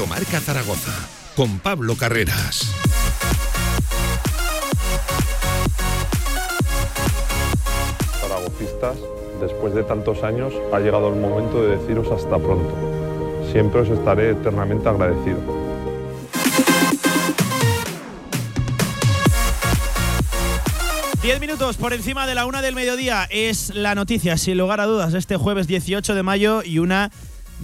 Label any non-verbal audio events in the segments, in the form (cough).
Directo Marca Zaragoza con Pablo Carreras. Zaragocistas, después de tantos años ha llegado el momento de deciros hasta pronto. Siempre os estaré eternamente agradecido. Diez minutos por encima de la una del mediodía es la noticia, sin lugar a dudas, este jueves 18 de mayo y una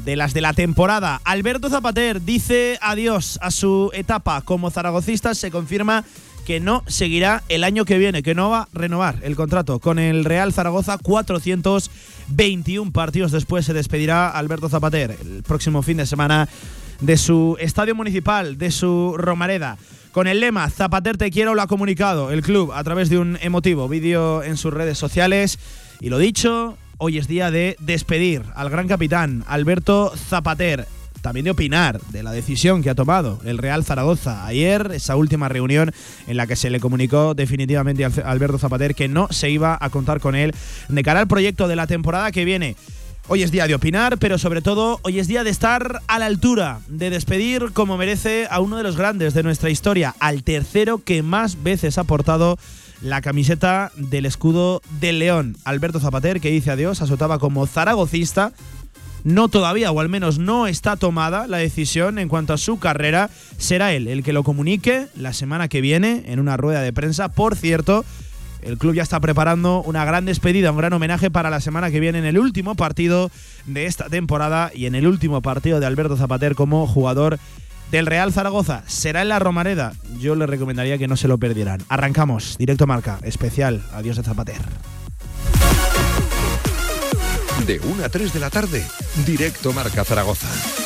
de las de la temporada. Alberto Zapater dice adiós a su etapa como zaragocista. Se confirma que no seguirá el año que viene, que no va a renovar el contrato con el Real Zaragoza. 421 partidos después se despedirá Alberto Zapater el próximo fin de semana de su estadio municipal, de su Romareda. Con el lema Zapater te quiero lo ha comunicado el club a través de un emotivo vídeo en sus redes sociales. Y lo dicho, hoy es día de despedir al gran capitán Alberto Zapater. También de opinar de la decisión que ha tomado el Real Zaragoza ayer, esa última reunión en la que se le comunicó definitivamente a Alberto Zapater que no se iba a contar con él de cara al proyecto de la temporada que viene. Hoy es día de opinar, pero sobre todo hoy es día de estar a la altura, de despedir como merece a uno de los grandes de nuestra historia, al tercero que más veces ha portado la camiseta del escudo del León, Alberto Zapater, que dice adiós a su etapa como zaragocista. No todavía, o al menos no está tomada la decisión en cuanto a su carrera. Será él el que lo comunique la semana que viene en una rueda de prensa. Por cierto, el club ya está preparando una gran despedida, un gran homenaje para la semana que viene en el último partido de esta temporada y en el último partido de Alberto Zapater como jugador del Real Zaragoza. Será en la Romareda. Yo les recomendaría que no se lo perdieran. Arrancamos, directo marca, especial. Adiós de Zapater. De 1 a 3 de la tarde, directo marca Zaragoza.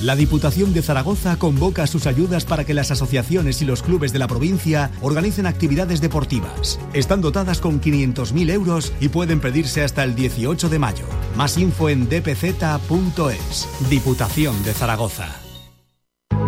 La Diputación de Zaragoza convoca sus ayudas para que las asociaciones y los clubes de la provincia organicen actividades deportivas. Están dotadas con 500.000 euros y pueden pedirse hasta el 18 de mayo. Más info en dpz.es. Diputación de Zaragoza.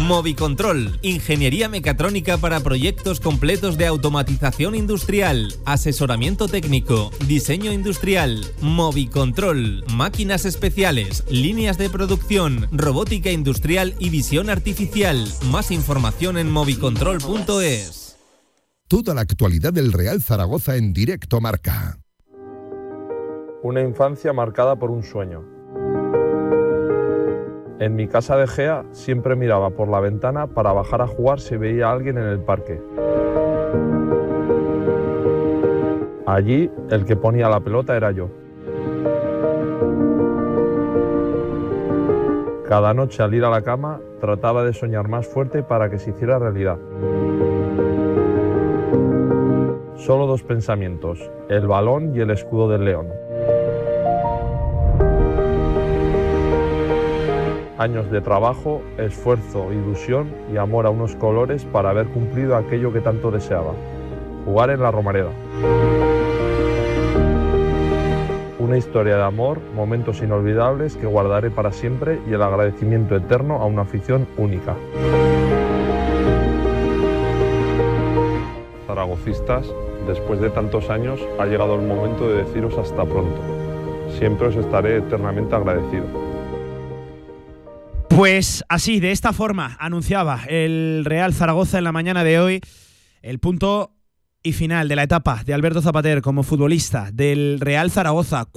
Movicontrol, ingeniería mecatrónica para proyectos completos de automatización industrial, asesoramiento técnico, diseño industrial, Movicontrol, máquinas especiales, líneas de producción, robótica industrial y visión artificial. Más información en movicontrol.es. Toda la actualidad del Real Zaragoza en directo marca. Una infancia marcada por un sueño. En mi casa de Gea siempre miraba por la ventana para bajar a jugar si veía a alguien en el parque. Allí el que ponía la pelota era yo. Cada noche al ir a la cama trataba de soñar más fuerte para que se hiciera realidad. Solo dos pensamientos, el balón y el escudo del león. Años de trabajo, esfuerzo, ilusión y amor a unos colores para haber cumplido aquello que tanto deseaba, jugar en la Romareda. Una historia de amor, momentos inolvidables que guardaré para siempre y el agradecimiento eterno a una afición única. Zaragocistas, después de tantos años ha llegado el momento de deciros hasta pronto. Siempre os estaré eternamente agradecido. Pues así, de esta forma, anunciaba el Real Zaragoza en la mañana de hoy el punto y final de la etapa de Alberto Zapater como futbolista del Real Zaragoza.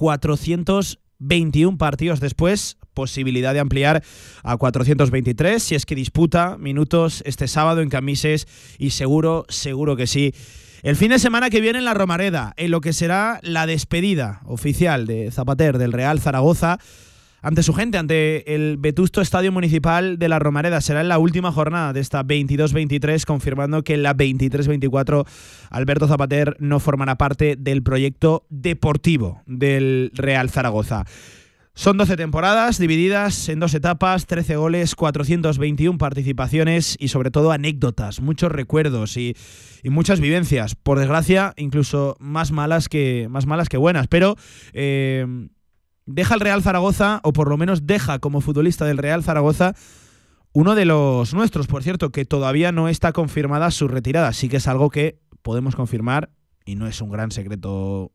21 partidos después, posibilidad de ampliar a 423 si es que disputa minutos este sábado en Camises y seguro, seguro que sí. El fin de semana que viene en la Romareda, en lo que será la despedida oficial de Zapater del Real Zaragoza ante su gente, ante el vetusto Estadio Municipal de la Romareda. Será en la última jornada de esta 22-23, confirmando que en la 23-24 Alberto Zapater no formará parte del proyecto deportivo del Real Zaragoza. Son 12 temporadas divididas en dos etapas, 13 goles, 421 participaciones y sobre todo anécdotas, muchos recuerdos y, muchas vivencias. Por desgracia, incluso más malas que, más malas que buenas. Pero eh, deja el Real Zaragoza, o por lo menos deja como futbolista del Real Zaragoza, uno de los nuestros, por cierto, que todavía no está confirmada su retirada. Sí que es algo que podemos confirmar y no es un gran secreto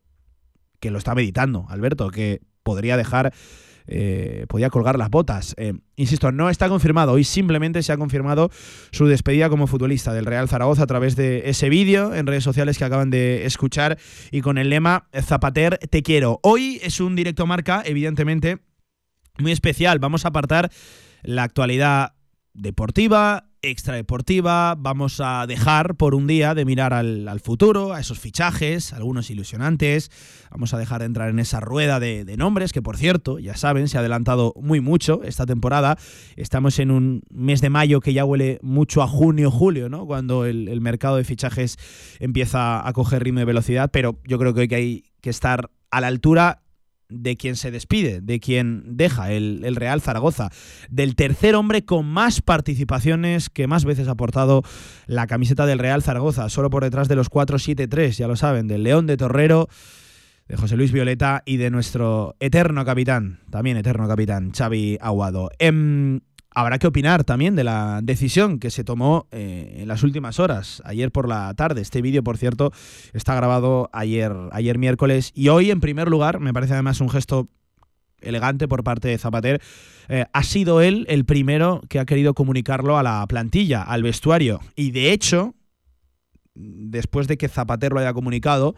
que lo está meditando, Alberto, que podría dejar, eh, podía colgar las botas. Eh, insisto, no está confirmado. Hoy simplemente se ha confirmado su despedida como futbolista del Real Zaragoza a través de ese vídeo en redes sociales que acaban de escuchar y con el lema Zapater, te quiero. Hoy es un directo marca, evidentemente, muy especial. Vamos a apartar la actualidad deportiva, extradeportiva, vamos a dejar por un día de mirar al, futuro, a esos fichajes, algunos ilusionantes, vamos a dejar de entrar en esa rueda de, nombres, que por cierto, ya saben, se ha adelantado muy mucho esta temporada, estamos en un mes de mayo que ya huele mucho a junio, julio, ¿no? cuando el, mercado de fichajes empieza a coger ritmo de velocidad, pero yo creo que hoy que hay que estar a la altura de quien se despide, de quien deja el, Real Zaragoza, del tercer hombre con más participaciones que más veces ha portado la camiseta del Real Zaragoza, solo por detrás de los 4-7-3, ya lo saben, del León de Torrero, de José Luis Violeta y de nuestro eterno capitán, también eterno capitán, Xavi Aguado. Em, Habrá que opinar también de la decisión que se tomó eh, en las últimas horas, ayer por la tarde. Este vídeo, por cierto, está grabado ayer, ayer miércoles. Y hoy, en primer lugar, me parece además un gesto elegante por parte de Zapater, eh, ha sido él el primero que ha querido comunicarlo a la plantilla, al vestuario. Y de hecho, después de que Zapater lo haya comunicado,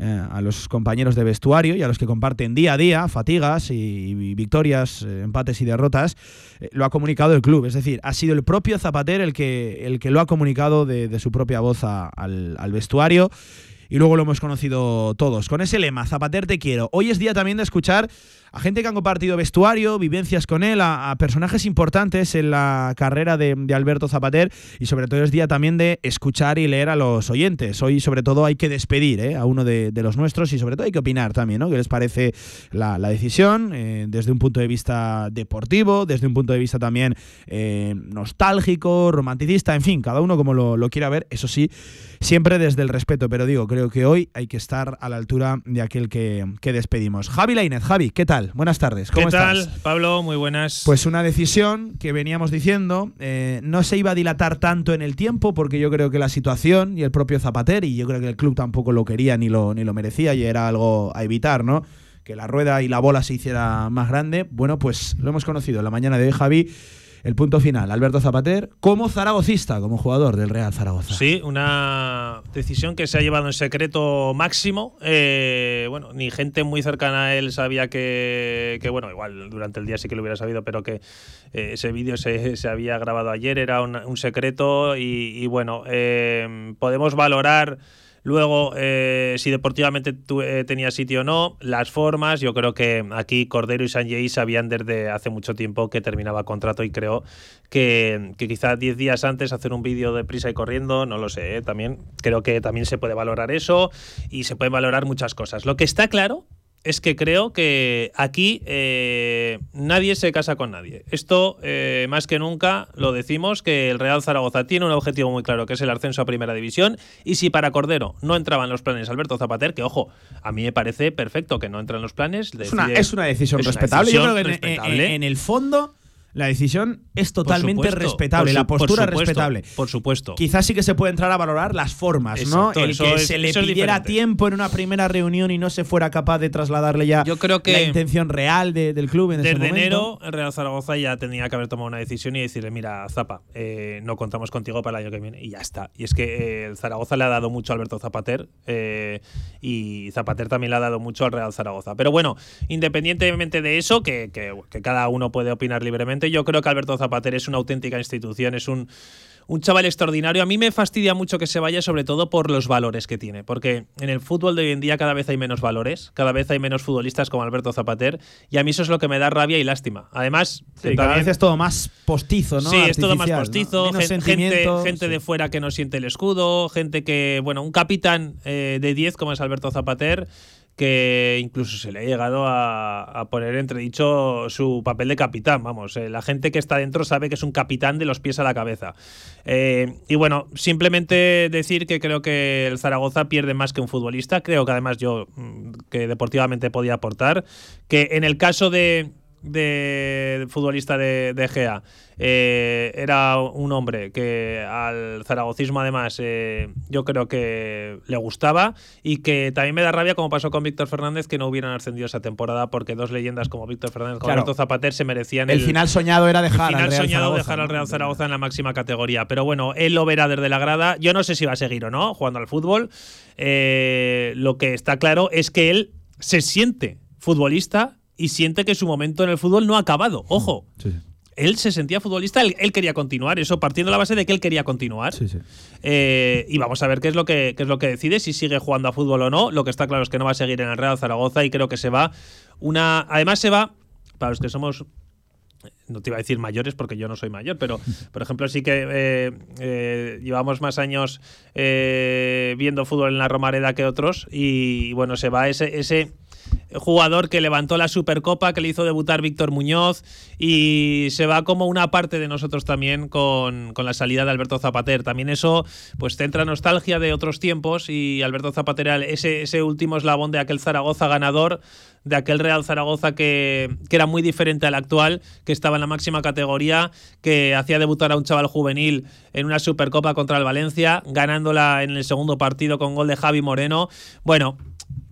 eh, a los compañeros de vestuario y a los que comparten día a día fatigas y, victorias, eh, empates y derrotas, eh, lo ha comunicado el club. Es decir, ha sido el propio Zapater el que, el que lo ha comunicado de, su propia voz al, al vestuario y luego lo hemos conocido todos. Con ese lema, Zapater te quiero. Hoy es día también de escuchar a gente que han compartido vestuario, vivencias con él, a, personajes importantes en la carrera de, Alberto Zapater y sobre todo es día también de escuchar y leer a los oyentes. Hoy sobre todo hay que despedir ¿eh? a uno de, los nuestros y sobre todo hay que opinar también, ¿no? ¿Qué les parece la, decisión eh, desde un punto de vista deportivo, desde un punto de vista también eh, nostálgico, romanticista, en fin, cada uno como lo, quiera ver, eso sí, siempre desde el respeto, pero digo, creo que hoy hay que estar a la altura de aquel que, que despedimos. Javi Lainez, Javi, ¿qué tal? Buenas tardes. ¿Cómo ¿Qué tal, Pablo? Muy buenas. Pues una decisión que veníamos diciendo, eh, no se iba a dilatar tanto en el tiempo, porque yo creo que la situación y el propio Zapater, y yo creo que el club tampoco lo quería ni lo, ni lo merecía, y era algo a evitar, ¿no? Que la rueda y la bola se hiciera más grande. Bueno, pues lo hemos conocido en la mañana de hoy, Javi el punto final, Alberto Zapater, como zaragocista, como jugador del Real Zaragoza. Sí, una decisión que se ha llevado en secreto máximo. Eh, bueno, ni gente muy cercana a él sabía que, bueno, igual durante el día sí que lo hubiera sabido, pero que eh, ese vídeo se, había grabado ayer, era un, secreto y, bueno, eh, podemos valorar Luego, eh, si deportivamente eh, tenía sitio o no, las formas, yo creo que aquí Cordero y Sanjay sabían desde hace mucho tiempo que terminaba contrato y creo que, que quizás 10 días antes hacer un vídeo de prisa y corriendo, no lo sé, ¿eh? también creo que también se puede valorar eso y se pueden valorar muchas cosas. Lo que está claro es que creo que aquí eh, nadie se casa con nadie. Esto, eh, más que nunca, lo decimos, que el Real Zaragoza tiene un objetivo muy claro, que es el ascenso a Primera División, y si para Cordero no entraban los planes Alberto Zapater, que ojo, a mí me parece perfecto que no entren los planes. es, una, decisión respetable. Yo creo que en, el fondo la decisión es totalmente supuesto, respetable, la postura es respetable. Por supuesto. Quizás sí que se puede entrar a valorar las formas, ¿no? El que es- se le pidiera tiempo en una primera reunión y no se fuera capaz de trasladarle ya Yo creo que la intención real de- del club en ese Desde momento. enero, el Real Zaragoza ya tenía que haber tomado una decisión y decirle, mira, Zapa, eh, no contamos contigo para el año que viene. Y ya está. Y es que eh, el Zaragoza le ha dado mucho a Alberto Zapater eh, y Zapater también le ha dado mucho al Real Zaragoza. Pero bueno, independientemente de eso, que, que- que cada uno puede opinar libremente, yo creo que Alberto Zapater es una auténtica institución, es un un chaval extraordinario. A mí me fastidia mucho que se vaya, sobre todo por los valores que tiene. Porque en el fútbol de hoy en día cada vez hay menos valores, cada vez hay menos futbolistas como Alberto Zapater. Y a mí eso es lo que me da rabia y lástima. Además, Sí, cada vez es todo más postizo, ¿no? Sí, es todo más postizo, gente, gente sí. de fuera que no siente el escudo, gente que, bueno, un capitán eh, de 10 como es Alberto Zapater, que incluso se le ha llegado a, a poner entredicho su papel de capitán, vamos, eh, la gente que está dentro sabe que es un capitán de los pies a la cabeza. Eh, y bueno, simplemente decir que creo que el Zaragoza pierde más que un futbolista, creo que además yo mm, que deportivamente podía aportar, que en el caso de de futbolista de, de Gea eh, era un hombre que al zaragocismo además eh, yo creo que le gustaba y que también me da rabia como pasó con Víctor Fernández que no hubieran ascendido esa temporada porque dos leyendas como Víctor Fernández como Claro. Zapater se merecían El final soñado era dejar el final al Real soñado Zaragoza, dejar al. Real Zaragoza en la máxima categoría. Pero bueno, él lo verá desde la grada. Yo no sé si va a seguir o no jugando al fútbol. Eh, lo que está claro es que él se siente futbolista y siente que su momento en el fútbol no ha acabado. Ojo. Sí, sí. Él se sentía futbolista, él, él quería continuar, eso partiendo de la base de que él quería continuar. Sí. Eh, y vamos a ver qué es lo que qué es lo que decide, si sigue jugando a fútbol o no. Lo que está claro es que no va a seguir en el Real Zaragoza y creo que se va una. Además, se va, para los que somos. No te iba a decir mayores porque yo no soy mayor, pero (laughs) por ejemplo sí que eh, eh, llevamos más años eh, viendo fútbol en la Romareda que otros y, bueno, se va ese, ese jugador que levantó la Supercopa, que le hizo debutar Víctor Muñoz y se va como una parte de nosotros también con, con la salida de Alberto Zapater. También eso pues te entra nostalgia de otros tiempos y Alberto Zapater ese, ese último eslabón de aquel Zaragoza ganador, de aquel Real Zaragoza que, que era muy diferente al actual, que estaba en la máxima categoría, que hacía debutar a un chaval juvenil en una Supercopa contra el Valencia, ganándola en el segundo partido con gol de Javi Moreno. Bueno,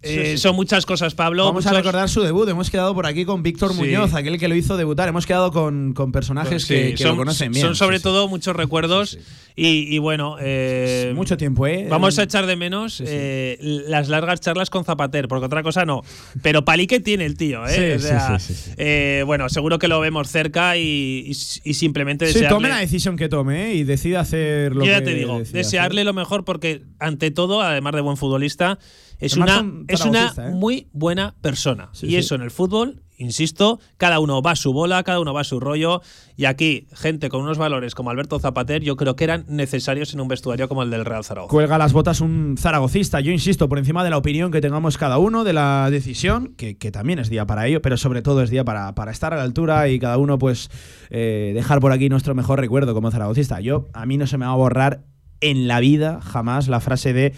eh, sí. son muchas cosas, Pablo. Vamos a recordar su debut. Hemos quedado por aquí con Víctor Sí. Muñoz, aquel que lo hizo debutar. Hemos quedado con, con personajes Sí, que, que son, lo conocen bien. Son sobre todo muchos recuerdos. Y, y bueno, eh, Mucho tiempo, ¿eh? Vamos a echar de menos eh, las largas charlas con Zapater, porque otra cosa no. Pero palique tiene el tío, ¿eh? Sí, O sea, bueno, seguro que lo vemos cerca y, y- y simplemente Sí, desearle. tome la decisión que tome ¿eh? y decida hacer lo Yo ya que te digo, desearle lo mejor porque, ante todo, además de buen futbolista, es Además una, es una ¿eh? muy buena persona. Sí, y sí. eso en el fútbol, insisto, cada uno va a su bola, cada uno va a su rollo. Y aquí, gente con unos valores como Alberto Zapater, yo creo que eran necesarios en un vestuario como el del Real Zaragoza. Cuelga las botas un zaragocista. Yo insisto, por encima de la opinión que tengamos cada uno, de la decisión, que, que también es día para ello, pero sobre todo es día para, para estar a la altura y cada uno, pues, eh, dejar por aquí nuestro mejor recuerdo como zaragocista. Yo, a mí no se me va a borrar en la vida jamás la frase de.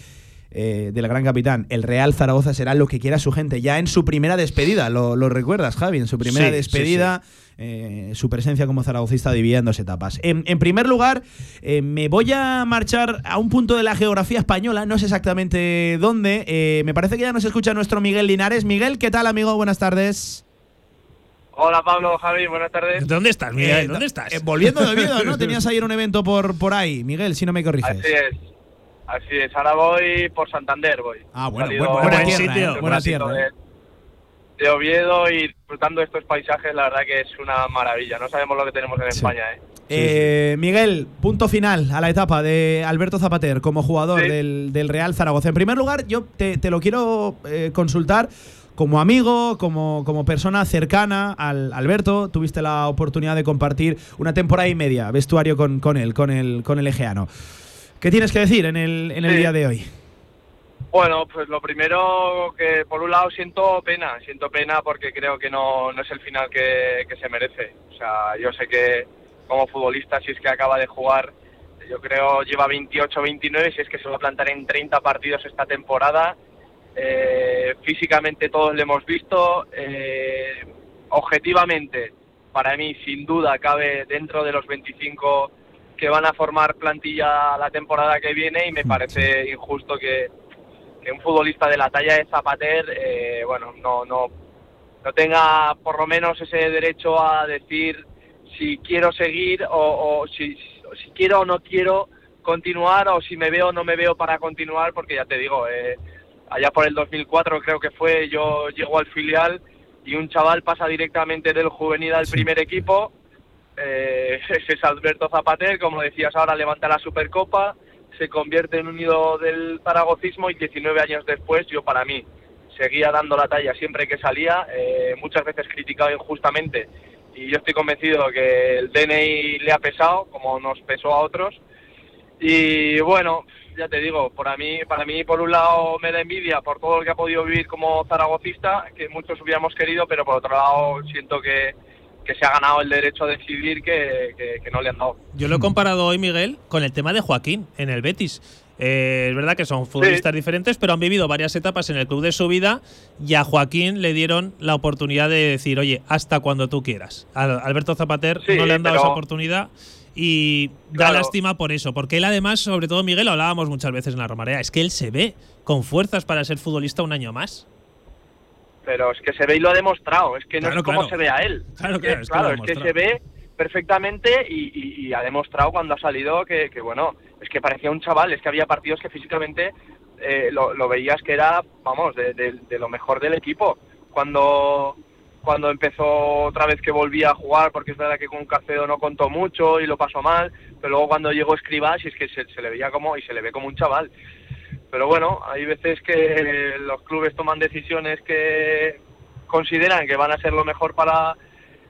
Eh, del gran capitán, el Real Zaragoza será lo que quiera su gente. Ya en su primera despedida, lo, lo recuerdas, Javi, en su primera Sí, sí, despedida, eh, su presencia como zaragocista dividida en dos etapas. En, en primer lugar, eh, me voy a marchar a un punto de la geografía española, no sé exactamente dónde. eh, me parece que ya nos escucha nuestro Miguel Linares. Miguel, ¿qué tal, amigo? Buenas tardes. Hola Pablo, Javi, buenas tardes. ¿Dónde estás, Miguel? Eh, ¿Dónde estás? eh, volviendo de Oviedo, ¿no? (laughs) Tenías ayer un evento por, por ahí, Miguel, si no me corriges. Así es, así es. Ahora voy por Santander, voy. Ah, bueno, Salido bu- buena buen tierra, sitio. eh, buena un ratito tierra. eh. De, de Oviedo y disfrutando de estos paisajes, la verdad que es una maravilla. No sabemos lo que tenemos en Sí. España, ¿eh? Eh, Miguel, punto final a la etapa de Alberto Zapater como jugador Sí. del, del Real Zaragoza. En primer lugar, yo te, te lo quiero eh, consultar como amigo, como, como persona cercana al Alberto. Tuviste la oportunidad de compartir una temporada y media vestuario con, con él, con el, con el Egeano. ¿Qué tienes que decir en el, en el Sí. día de hoy? Bueno, pues lo primero que por un lado siento pena, siento pena porque creo que no, no es el final que, que se merece. O sea, yo sé que como futbolista, si es que acaba de jugar, yo creo lleva 28 29, si es que se va a plantar en 30 partidos esta temporada. Eh, físicamente todos lo hemos visto, eh, objetivamente para mí sin duda cabe dentro de los 25 que van a formar plantilla la temporada que viene y me parece injusto que, que un futbolista de la talla de Zapater, eh, bueno, no, no, no tenga por lo menos ese derecho a decir si quiero seguir o, o si, si quiero o no quiero continuar o si me veo o no me veo para continuar, porque ya te digo, eh, allá por el 2004 creo que fue, yo llego al filial y un chaval pasa directamente del juvenil al primer equipo, eh, (laughs) ese es Alberto Zapater, como decías ahora levanta la Supercopa, se convierte en un ídolo del zaragocismo y 19 años después yo para mí seguía dando la talla siempre que salía, eh, muchas veces criticado injustamente y yo estoy convencido que el DNI le ha pesado, como nos pesó a otros. Y bueno, ya te digo, para mí, para mí por un lado me da envidia por todo lo que ha podido vivir como zaragocista, que muchos hubiéramos querido, pero por otro lado siento que, que se ha ganado el derecho a decidir que, que, que no le han dado. Yo lo he comparado hoy, Miguel, con el tema de Joaquín en el Betis. Eh, es verdad que son futbolistas diferentes, pero han vivido varias etapas en el club de su vida y a Joaquín le dieron la oportunidad de decir, oye, hasta cuando tú quieras. A Alberto Zapater Sí, no le han dado pero- esa oportunidad y da Claro. lástima por eso, porque él además, sobre todo Miguel, lo hablábamos muchas veces en la Romarea, es que él se ve con fuerzas para ser futbolista un año más. Pero es que se ve y lo ha demostrado, es que no Claro, es como claro. se ve a él. Claro, Es que- claro, es que es que se ve perfectamente y, y- y ha demostrado cuando ha salido que, que, bueno, es que parecía un chaval, es que había partidos que físicamente eh, lo, lo veías que era, vamos, de, de- de lo mejor del equipo. Cuando cuando empezó otra vez que volvía a jugar, porque es verdad que con Carcedo no contó mucho y lo pasó mal, pero luego cuando llegó Escribas, es que se, se le veía como, y se le ve como un chaval. Pero bueno, hay veces que los clubes toman decisiones que consideran que van a ser lo mejor para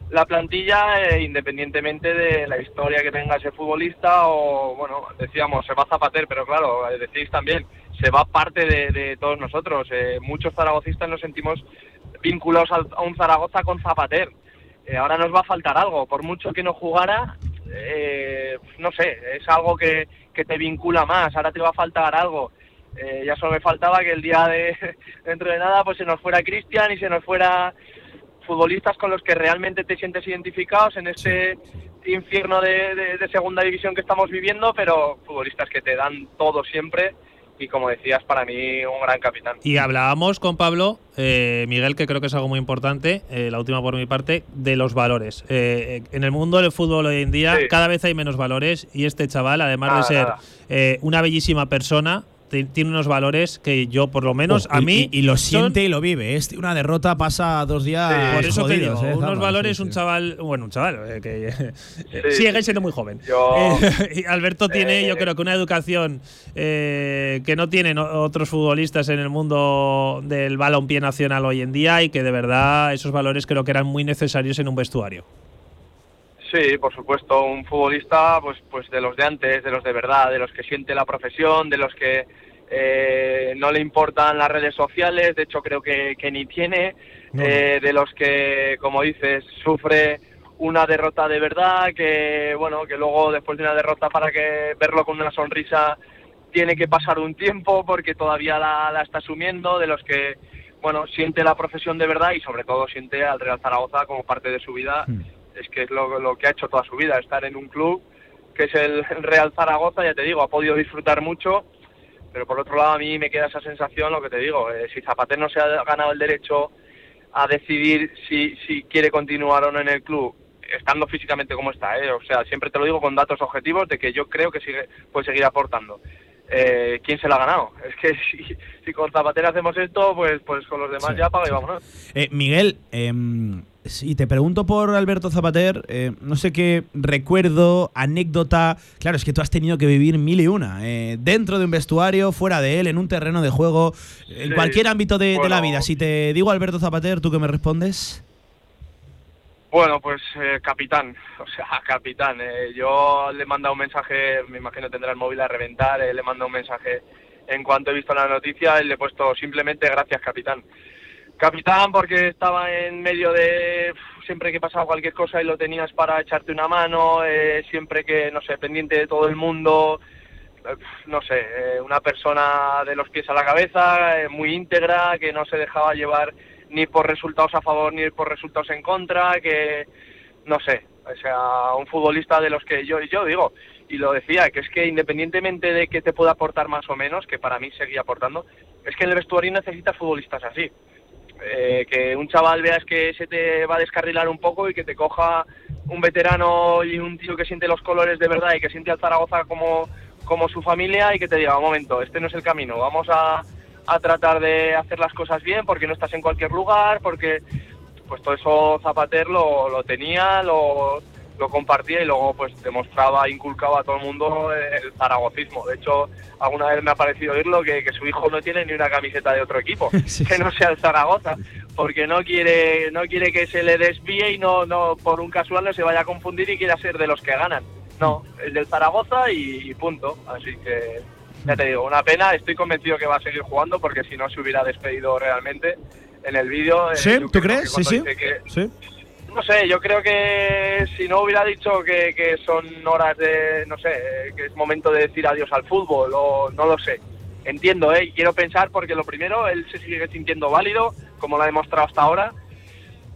la plantilla, eh, independientemente de la historia que tenga ese futbolista o, bueno, decíamos, se va Zapater, pero claro, eh, decís también, se va parte de, todos nosotros. Eh, muchos zaragocistas nos sentimos vinculados a un Zaragoza con Zapater. Ahora nos va a faltar algo, por mucho que no jugara, no sé, es algo que, que te vincula más, ahora te va a faltar algo. Eh, ya solo me faltaba que el día de dentro (laughs) de nada pues se nos fuera Cristian y se nos fuera futbolistas con los que realmente te sientes identificados en este infierno de, de- de segunda división que estamos viviendo, pero futbolistas que te dan todo siempre y como decías, para mí un gran capitán. Y hablábamos con Pablo, eh, Miguel, que creo que es algo muy importante, eh, la última por mi parte, de los valores. Eh, en el mundo del fútbol hoy en día Sí. cada vez hay menos valores y este chaval, además Nada, de ser eh, una bellísima persona, tiene unos valores que yo, por lo menos, Oh, a mí. Y, y lo son- siente y lo vive. Es una derrota pasa dos días. por eso te jodidos, digo, ¿eh, unos valores, Sí, un chaval, bueno, un chaval, eh, que eh, Sí, (laughs) sigue siendo muy joven. Yo- Eh, (laughs) y Alberto tiene, Eh, yo creo que una educación eh, que no tienen otros futbolistas en el mundo del balompié nacional hoy en día y que de verdad esos valores creo que eran muy necesarios en un vestuario. Sí, por supuesto, un futbolista pues pues de los de antes, de los de verdad, de los que siente la profesión, de los que eh, no le importan las redes sociales, de hecho creo que, que ni tiene, No, eh, de los que, como dices, sufre una derrota de verdad, que bueno, que luego después de una derrota para que verlo con una sonrisa tiene que pasar un tiempo porque todavía la, la está asumiendo, de los que bueno, siente la profesión de verdad y sobre todo siente al Real Zaragoza como parte de su vida es que es lo, lo que ha hecho toda su vida, estar en un club que es el Real Zaragoza, ya te digo, ha podido disfrutar mucho, pero por otro lado a mí me queda esa sensación, lo que te digo, eh, si Zapater no se ha ganado el derecho a decidir si, si quiere continuar o no en el club, estando físicamente como está, ¿eh? o sea, siempre te lo digo con datos objetivos de que yo creo que sigue, puede seguir aportando. Eh, ¿Quién se la ha ganado? (laughs) Es que si, si con Zapater hacemos esto, pues, pues con los demás Sí, ya paga y vámonos. Eh, Miguel, em, si te pregunto por Alberto Zapater, eh, no sé qué recuerdo, anécdota. Claro, es que tú has tenido que vivir mil y una. eh, dentro de un vestuario, fuera de él, en un terreno de juego, en Sí, cualquier ámbito de, de la vida. Si te digo Alberto Zapater, ¿tú qué me respondes? Bueno, pues eh, capitán, (laughs) o sea, capitán. eh, yo le he mandado un mensaje, me imagino tendrá el móvil a reventar, eh, le he mandado un mensaje en cuanto he visto la noticia y le he puesto simplemente gracias, capitán. Capitán porque estaba en medio de siempre que pasaba cualquier cosa y lo tenías para echarte una mano, eh, siempre que, no sé, pendiente de todo el mundo, eh, no sé, eh, una persona de los pies a la cabeza, eh, muy íntegra, que no se dejaba llevar ni por resultados a favor ni por resultados en contra, que no sé, o sea, un futbolista de los que yo, yo digo, y lo decía, que es que independientemente de que te pueda aportar más o menos, que para mí seguía aportando, es que el vestuario necesitas futbolistas así. Eh, que un chaval veas que se te va a descarrilar un poco y que te coja un veterano y un tío que siente los colores de verdad y que siente al Zaragoza como, como su familia y que te diga, un momento, este no es el camino, vamos a, a tratar de hacer las cosas bien porque no estás en cualquier lugar, porque pues todo eso Zapater lo, lo tenía, lo, lo compartía y luego pues demostraba, inculcaba a todo el mundo el zaragocismo. De hecho, alguna vez me ha parecido oírlo que, que su hijo no tiene ni una camiseta de otro equipo, (laughs) que no sea el Zaragoza, porque no quiere, no quiere que se le desvíe y no, no por un casual no se vaya a confundir y quiera ser de los que ganan. No, el del Zaragoza y, y punto. Así que ya te digo, una pena. Estoy convencido que va a seguir jugando porque si no se hubiera despedido realmente en el vídeo. ¿Sí? ¿Tú crees? Sí, sí. que- Sí. No sé, yo creo que si no hubiera dicho que, que son horas de, no sé, que es momento de decir adiós al fútbol o no lo sé. Entiendo, ¿eh? Quiero pensar porque lo primero, él se sigue sintiendo válido, como lo ha demostrado hasta ahora.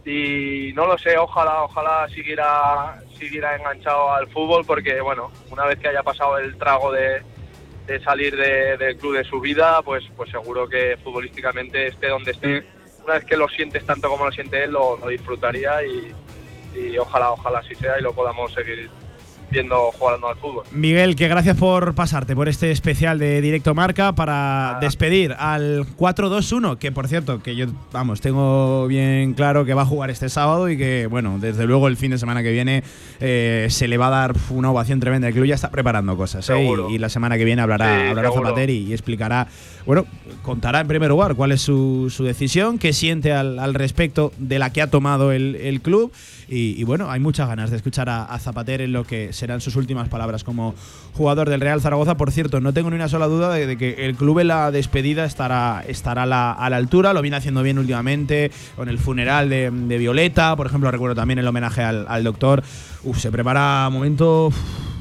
Y no lo sé, ojalá, ojalá siguiera, siguiera enganchado al fútbol porque, bueno, una vez que haya pasado el trago de, de salir de- del club de su vida, pues, pues seguro que futbolísticamente esté donde esté, una vez que lo sientes tanto como lo siente él, lo, disfrutaría y, y ojalá, ojalá así sea y lo podamos seguir jugando al fútbol. Miguel, que gracias por pasarte por este especial de Directo Marca para despedir al 4-2-1, que por cierto, que yo, vamos, tengo bien claro que va a jugar este sábado y que, bueno, desde luego el fin de semana que viene eh, se le va a dar una ovación tremenda. El club ya está preparando cosas, ¿eh? Y, y la semana que viene hablará, Sí, hablará seguro. Zapater y, explicará, bueno, contará en primer lugar cuál es su, su decisión, qué siente al, al respecto de la que ha tomado el, el club. Y, y bueno, hay muchas ganas de escuchar a, a Zapater en lo que serán sus últimas palabras como jugador del Real Zaragoza. Por cierto, no tengo ni una sola duda de, de que el club en la despedida estará, estará a la, a la altura. Lo viene haciendo bien últimamente con el funeral de, de Violeta. Por ejemplo, recuerdo también el homenaje al, al doctor. Uf, se prepara momento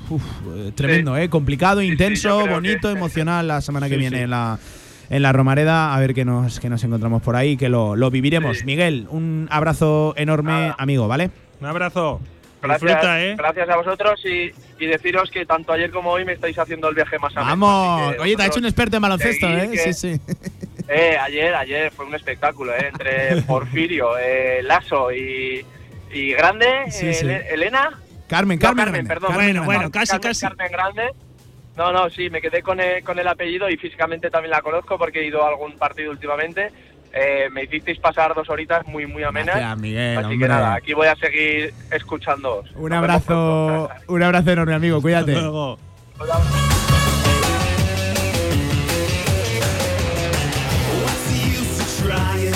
uf, eh, tremendo, ¿eh? complicado, intenso, creo bonito, que- emocional la semana que Sí, viene sí. en la en la Romareda, a ver qué nos, qué nos encontramos por ahí, que lo, lo viviremos. Miguel, un abrazo enorme, Nada. amigo, ¿vale? Un abrazo. Gracias, Disfruta, ¿eh? gracias a vosotros y, y deciros que tanto ayer como hoy me estáis haciendo el viaje más ameno. Vamos, oye, te ha hecho un experto en baloncesto, ¿eh? que- Sí, sí. Eh, ayer, ayer fue un espectáculo, ¿eh? Entre (laughs) Porfirio, eh, Lasso y, y Grande, Sí, eh, sí. Ele- Elena. Carmen, No, Carmen, Carmen, perdón. Carmen Bueno, bueno, casi, Carmen, casi. Carmen Grande. No, no, sí, me quedé con el, con el apellido y físicamente también la conozco porque he ido a algún partido últimamente. Eh, me hicisteis pasar dos horitas muy, muy amenas. Gracias, Miguel, Así hombre. que nada, aquí voy a seguir escuchándoos. Un Nos abrazo, un abrazo enorme, amigo, cuídate. Luego.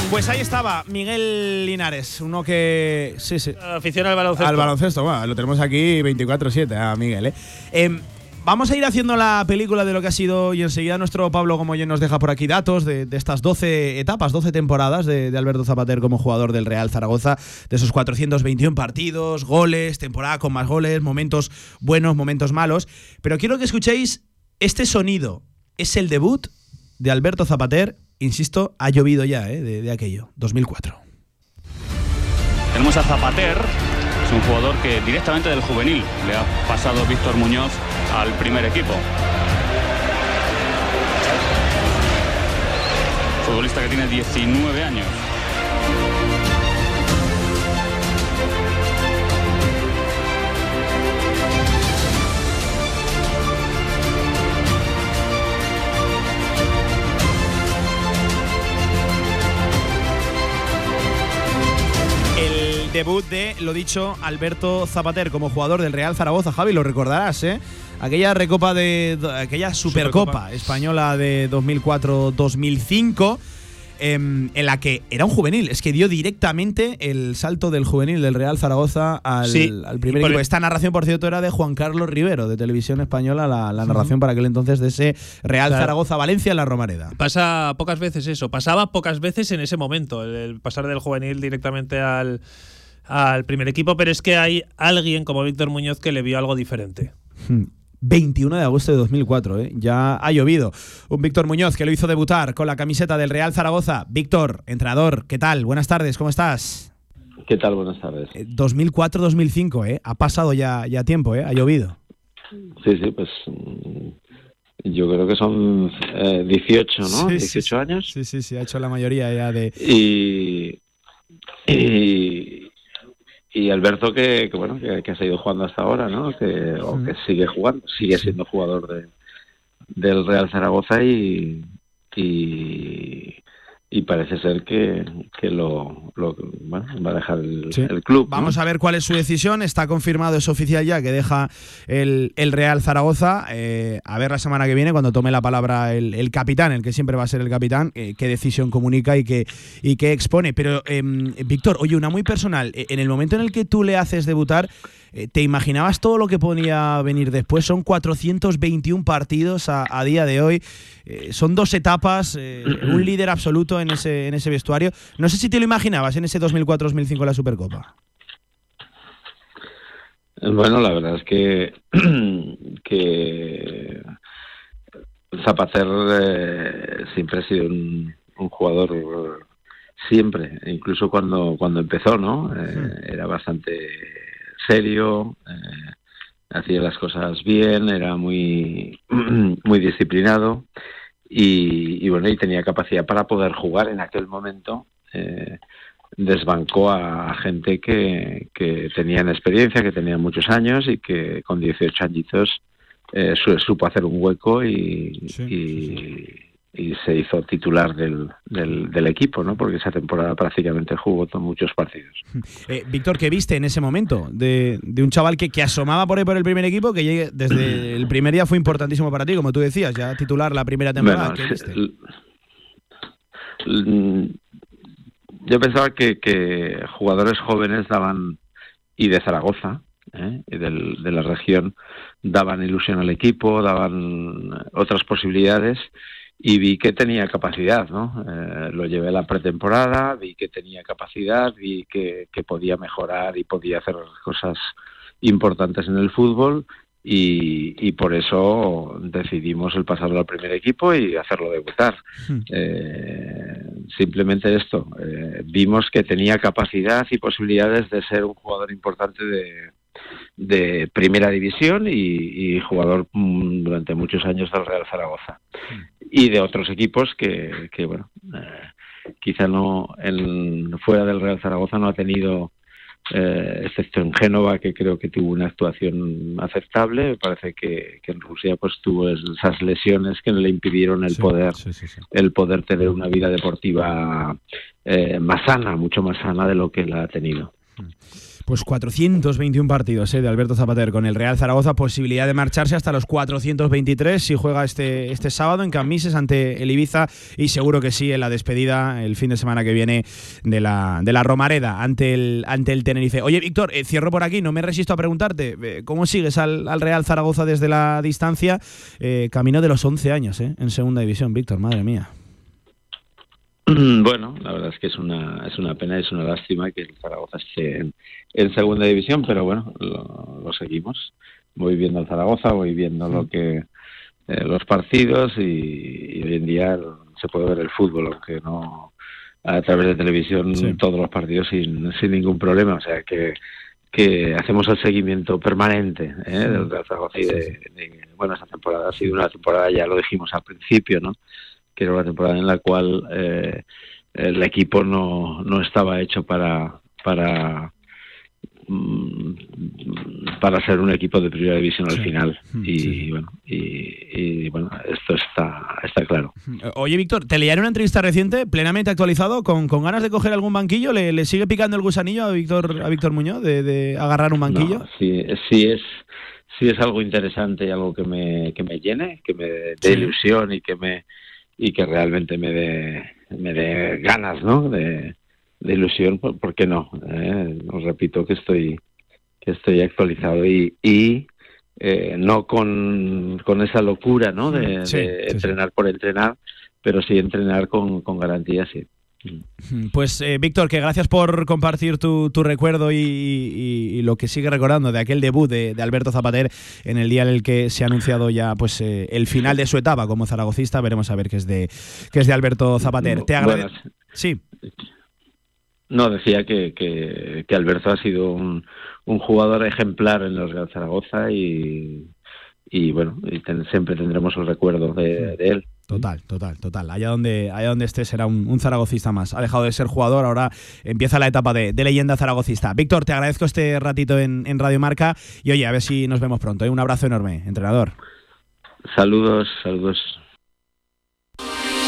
Pues ahí estaba Miguel Linares, uno que sí, sí, Afición al baloncesto. Al baloncesto, bueno, lo tenemos aquí 24-7 a Miguel, ¿eh? Em, Vamos a ir haciendo la película de lo que ha sido y enseguida nuestro Pablo Gomoyen nos deja por aquí datos de, estas 12 etapas, 12 temporadas de, de Alberto Zapater como jugador del Real Zaragoza, de esos 421 partidos, goles, temporada con más goles, momentos buenos, momentos malos. Pero quiero que escuchéis este sonido. Es el debut de Alberto Zapater, insisto, ha llovido ya, ¿eh? de, de aquello, 2004. Tenemos a Zapater, es un jugador que directamente del juvenil le ha pasado Víctor Muñoz al primer equipo. Futbolista que tiene 19 años. El debut de, lo dicho, Alberto Zapater como jugador del Real Zaragoza. Javi, lo recordarás, ¿eh? Aquella recopa de. aquella Supercopa, Supercopa. española de 2004-2005. em, en la que era un juvenil, es que dio directamente el salto del juvenil del Real Zaragoza al, Sí, al primer equipo. el- Esta narración, por cierto, era de Juan Carlos Rivero, de Televisión Española, la, la narración para aquel entonces de ese Real Claro. Zaragoza-Valencia en la Romareda. Pasa pocas veces eso, pasaba pocas veces en ese momento, el, el pasar del juvenil directamente al, al primer equipo, pero es que hay alguien como Víctor Muñoz que le vio algo diferente. Hmm. 21 de agosto de 2004, ¿eh? ya ha llovido. Un Víctor Muñoz que lo hizo debutar con la camiseta del Real Zaragoza. Víctor, entrenador, ¿qué tal? Buenas tardes, ¿cómo estás? ¿Qué tal? Buenas tardes. 2004-2005, ¿eh? Ha pasado ya, ya tiempo, ¿eh? Ha llovido. Sí, sí, pues mm, yo creo que son 18, ¿no? 18 años. Sí, sí, sí, ha hecho la mayoría ya de... Y, y, y Alberto que, bueno que, ha seguido jugando hasta ahora no que o que sigue jugando sigue siendo jugador de del Real Zaragoza y y, y parece ser que, que lo, lo bueno, va a dejar el, el club. Vamos a ver cuál es su decisión. Está confirmado, es oficial ya, que deja el, el Real Zaragoza. Eh, a ver la semana que viene, cuando tome la palabra el, el capitán, el que siempre va a ser el capitán, eh, qué decisión comunica y qué, y qué expone. Pero, eh, Víctor, oye, una muy personal. Eh, en el momento en el que tú le haces debutar, ¿te imaginabas todo lo que podía venir después? Son 421 partidos a, a día de hoy. Eh, son dos etapas, eh, (clears throat) un líder absoluto en ese, en ese vestuario. No sé si te lo imaginabas en ese 2004-2005 la Supercopa. Bueno, la verdad es que, (clears throat) que Zapater eh, siempre ha sido un, un, jugador siempre, incluso cuando cuando empezó, ¿no? Eh, era bastante serio, eh, hacía las cosas bien, era muy (clears throat) muy disciplinado y, y, bueno y tenía capacidad para poder jugar en aquel momento. Eh, desbancó a, gente que, que tenían experiencia, que tenían muchos años y que con 18 añitos eh, supo hacer un hueco y, sí, y, y, se hizo titular del, del, del, equipo, ¿no? Porque esa temporada prácticamente jugó muchos partidos. (laughs) Eh, Víctor, ¿qué viste en ese momento de, de un chaval que, que, asomaba por ahí por el primer equipo, que llegue desde el primer día fue importantísimo para ti, como tú decías, ya titular la primera temporada? Bueno, ¿Qué viste? yo pensaba que, que, jugadores jóvenes daban, y de Zaragoza, ¿eh? y del, de la región, daban ilusión al equipo, daban otras posibilidades, y vi que tenía capacidad, ¿no? Eh, lo llevé a la pretemporada, vi que tenía capacidad, vi que, que podía mejorar y podía hacer cosas importantes en el fútbol, y, y, por eso decidimos el pasarlo al primer equipo y hacerlo debutar. Hmm. Eh, simplemente esto, eh, vimos que tenía capacidad y posibilidades de ser un jugador importante de, de primera división y, y, jugador mm, durante muchos años del Real Zaragoza y de otros equipos que, que bueno, eh, quizá no en, fuera del Real Zaragoza no ha tenido eh, excepto en Génova, que creo que tuvo una actuación aceptable. Me parece que, que, en Rusia pues tuvo esas lesiones que le impidieron el sí, poder sí, sí, el poder tener una vida deportiva eh, más sana, mucho más sana de lo que la ha tenido. Pues 421 partidos ¿eh? de Alberto Zapater con el Real Zaragoza, posibilidad de marcharse hasta los 423 si juega este, este sábado en Camises ante el Ibiza y seguro que sí en la despedida el fin de semana que viene de la, de la Romareda ante el, ante el Tenerife. Oye, Víctor, eh, cierro por aquí, no me resisto a preguntarte, eh, ¿cómo sigues al, al, Real Zaragoza desde la distancia? Camino de los 11 años en segunda división, Víctor, madre mía. Bueno, la verdad es que es una es una pena, es una lástima que el Zaragoza esté en, en segunda división, pero bueno, lo, lo, seguimos. Voy viendo al Zaragoza, voy viendo lo que eh, los partidos y, y, hoy en día se puede ver el fútbol, aunque no a través de televisión sí. todos los partidos sin, sin ningún problema, o sea que que hacemos el seguimiento permanente ¿eh? del Zaragoza y de, de, bueno esta temporada ha sido una temporada ya lo dijimos al principio, ¿no? Que era una temporada en la cual eh, el equipo no, no estaba hecho para para mm, para ser un equipo de primera división al sí. final. Y, sí. bueno, y, y, bueno esto está está claro. Oye Víctor te leía en una entrevista reciente plenamente actualizado con, con ganas de coger algún banquillo le, le, sigue picando el gusanillo a Víctor a Víctor Muñoz de, de agarrar un banquillo no, sí sí es sí es algo interesante y algo que me que me llene que me dé ilusión y que me y que realmente me dé me dé ganas no de, de ilusión por, por, qué no eh, os repito que estoy que estoy actualizado y, y eh, no con, con esa locura no de, sí, de sí, entrenar sí. por entrenar pero sí entrenar con, con garantía sí pues eh, Víctor, que gracias por compartir tu, tu recuerdo y, y, y, lo que sigue recordando de aquel debut de, de, Alberto Zapater en el día en el que se ha anunciado ya pues eh, el final de su etapa como zaragocista. Veremos a ver qué es de qué es de Alberto Zapater. Te agradezco. Sí. No, decía que, que, Alberto ha sido un, un, jugador ejemplar en los Real Zaragoza y, y bueno, y siempre tendremos el recuerdo de, él. Total, total, total. Allá donde, allá donde esté será un, un, zaragocista más. Ha dejado de ser jugador, ahora empieza la etapa de, leyenda zaragocista. Víctor, te agradezco este ratito en, en, Radio Marca y oye, a ver si nos vemos pronto. ¿eh? Un abrazo enorme, entrenador. Saludos, saludos.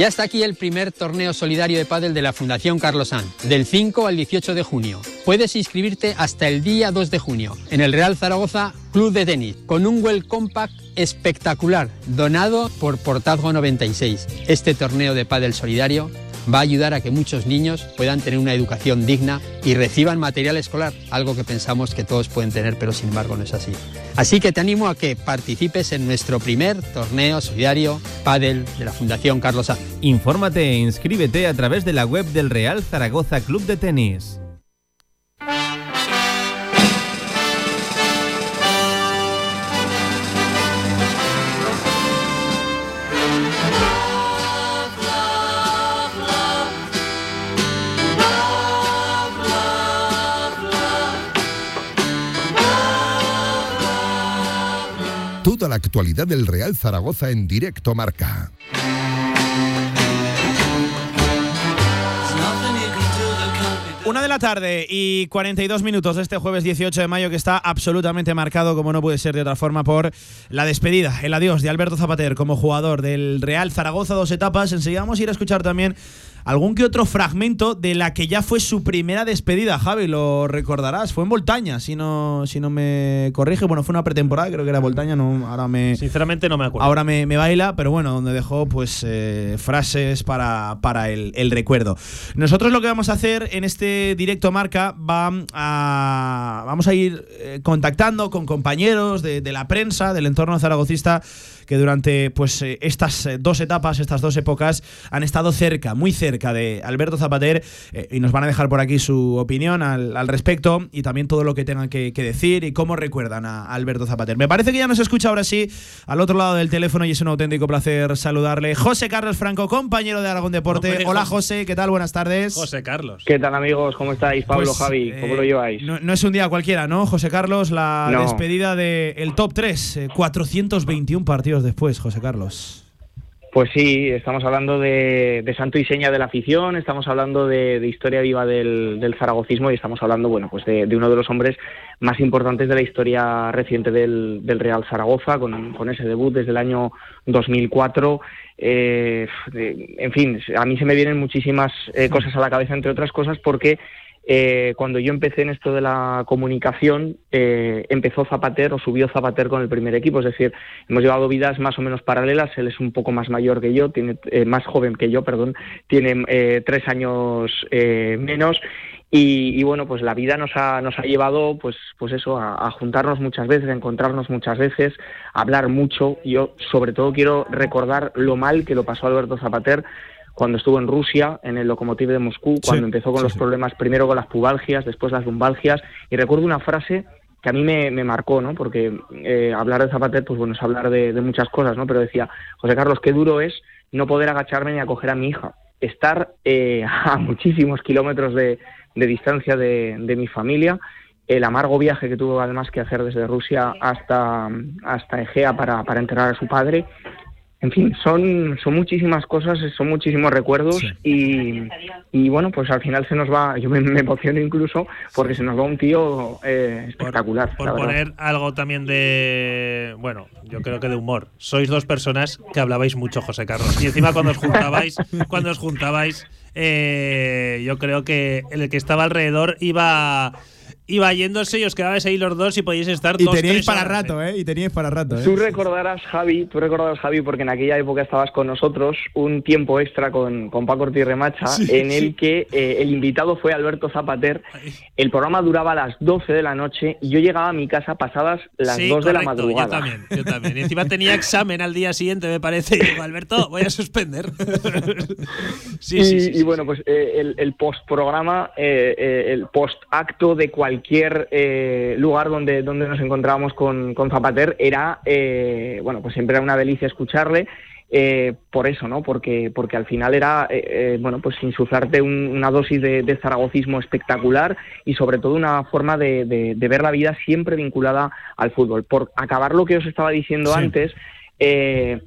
Ya está aquí el primer torneo solidario de pádel de la Fundación Carlos San, del 5 al 18 de junio. Puedes inscribirte hasta el día 2 de junio en el Real Zaragoza Club de Tenis, con un Well Compact espectacular, donado por Portazgo 96. Este torneo de pádel solidario va a ayudar a que muchos niños puedan tener una educación digna y reciban material escolar, algo que pensamos que todos pueden tener, pero sin embargo no es así. Así que te animo a que participes en nuestro primer torneo solidario Padel de la Fundación Carlos A. Infórmate e inscríbete a través de la web del Real Zaragoza Club de Tenis. Toda la actualidad del Real Zaragoza en directo marca. Una de la tarde y 42 minutos de este jueves 18 de mayo que está absolutamente marcado, como no puede ser de otra forma, por la despedida, el adiós de Alberto Zapater como jugador del Real Zaragoza, dos etapas. Enseguida vamos a ir a escuchar también algún que otro fragmento de la que ya fue su primera despedida, Javi, lo recordarás, fue en Voltaña, si no, si no me corrige, bueno, fue una pretemporada, creo que era Voltaña, no, ahora me... Sinceramente no me acuerdo. Ahora me, baila, pero bueno, donde dejó pues eh, frases para, para el, recuerdo. Nosotros lo que vamos a hacer en este directo marca, va a, vamos a ir eh, contactando con compañeros de, de la prensa, del entorno zaragocista, que durante pues eh, estas eh, dos etapas, estas dos épocas, han estado cerca, muy cerca de Alberto Zapater eh, y nos van a dejar por aquí su opinión al, respecto y también todo lo que tengan que, decir y cómo recuerdan a, Alberto Zapater. Me parece que ya nos escucha ahora sí al otro lado del teléfono y es un auténtico placer saludarle. José Carlos Franco, compañero de Aragón Deporte. Hola José, ¿qué tal? Buenas tardes. José Carlos. ¿Qué tal amigos? ¿Cómo estáis? Pablo, pues, Javi, ¿cómo lo lleváis? No, es un día cualquiera, ¿no? José Carlos, la despedida del top 3, 421 partidos después, José Carlos. Pues sí, estamos hablando de, santo y seña de la afición, estamos hablando de, historia viva del, zaragocismo y estamos hablando, bueno, pues de, uno de los hombres más importantes de la historia reciente del, Real Zaragoza, con, ese debut desde el año 2004. Eh, en fin, a mí se me vienen muchísimas eh, cosas a la cabeza, entre otras cosas, porque eh, cuando yo empecé en esto de la comunicación, eh, empezó Zapater o subió Zapater con el primer equipo. Es decir, hemos llevado vidas más o menos paralelas. Él es un poco más mayor que yo, tiene eh, más joven que yo, perdón, tiene tres años menos. Y, bueno, pues la vida nos ha, nos ha llevado, pues, pues eso, a, a, juntarnos muchas veces, a encontrarnos muchas veces, a hablar mucho. Yo, sobre todo, quiero recordar lo mal que lo pasó Alberto Zapater cuando estuvo en Rusia, en el Lokomotiv de Moscú, cuando empezó con los problemas, primero con las pubalgias, después las lumbalgias, y recuerdo una frase que a mí me, marcó, ¿no? Porque eh, hablar de Zapater, pues bueno, es hablar de, muchas cosas, ¿no? Pero decía, José Carlos, qué duro es no poder agacharme ni acoger a mi hija. Estar eh, (laughs) a muchísimos kilómetros de, de distancia de, de mi familia, el amargo viaje que tuvo además que hacer desde Rusia hasta, hasta Egea para, para enterrar a su padre. En fin, son, son muchísimas cosas, son muchísimos recuerdos y, y bueno, pues al final se nos va, yo me, me emociono incluso porque se nos va un tío eh, espectacular. Por verdad. poner algo también de. Bueno, yo creo que de humor. Sois dos personas que hablabais mucho, José Carlos. Y encima cuando os juntabais, (laughs) cuando os juntabais, eh, yo creo que el que estaba alrededor iba. Iba yéndose y os quedabais ahí los dos y podíais estar Y dos, teníais tres para horas, rato, ¿eh? Y teníais para rato, ¿eh? Tú recordarás, Javi, tú recordarás, Javi, porque en aquella época estabas con nosotros, un tiempo extra con, con Paco Ortiz Remacha, Sí, en el sí. que eh, el invitado fue Alberto Zapater. El programa duraba a las 12 de la noche y yo llegaba a mi casa pasadas las Sí, 2 de la correcto, madrugada. Yo también, yo también. Y encima tenía examen al día siguiente, me parece. Y digo, Alberto, voy a suspender. (laughs) sí, y, sí, sí, y bueno, pues eh, el, el post-programa, eh, eh, el post-acto de cualquier eh, lugar donde, donde nos encontrábamos con, con Zapater era, eh, bueno, pues siempre era una delicia escucharle. eh, por eso, ¿no? Porque, porque al final era, eh, eh, bueno, pues insuflarte un- una dosis de, de zaragocismo espectacular y sobre todo una forma de, de- de ver la vida siempre vinculada al fútbol. Por acabar lo que os estaba diciendo antes, eh,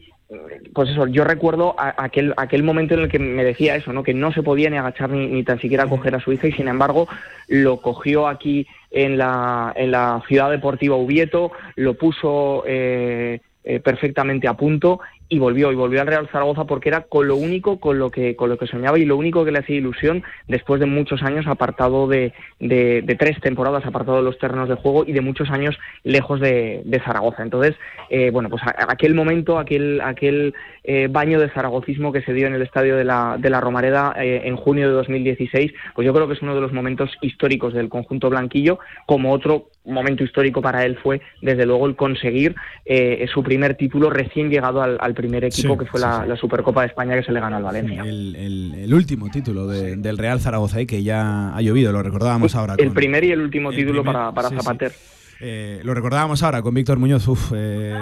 pues eso, yo recuerdo a- aquel, aquel momento en el que me decía eso, ¿no? Que no se podía ni agachar ni, ni tan siquiera coger a su hija y sin embargo lo cogió aquí en la, en la ciudad deportiva Ubieto, lo puso eh, eh, perfectamente a punto y volvió y volvió al Real Zaragoza porque era con lo único con lo que con lo que soñaba y lo único que le hacía ilusión después de muchos años apartado de, de, de tres temporadas apartado de los terrenos de juego y de muchos años lejos de, Zaragoza. Entonces eh, bueno pues aquel momento aquel aquel eh, baño de zaragocismo que se dio en el estadio de la, de la Romareda eh, en junio de 2016 pues yo creo que es uno de los momentos históricos del conjunto blanquillo como otro momento histórico para él fue desde luego el conseguir eh, su primer título recién llegado al, al primer equipo Sí, que fue sí, la, la Supercopa de España que se le ganó al Valencia. El, el- el último título de- del Real Zaragoza, eh, que ya ha llovido, lo recordábamos ahora. El primer y el último el título primer, para, para. Zapater. Eh, lo recordábamos ahora con Víctor Muñoz, uf, eh,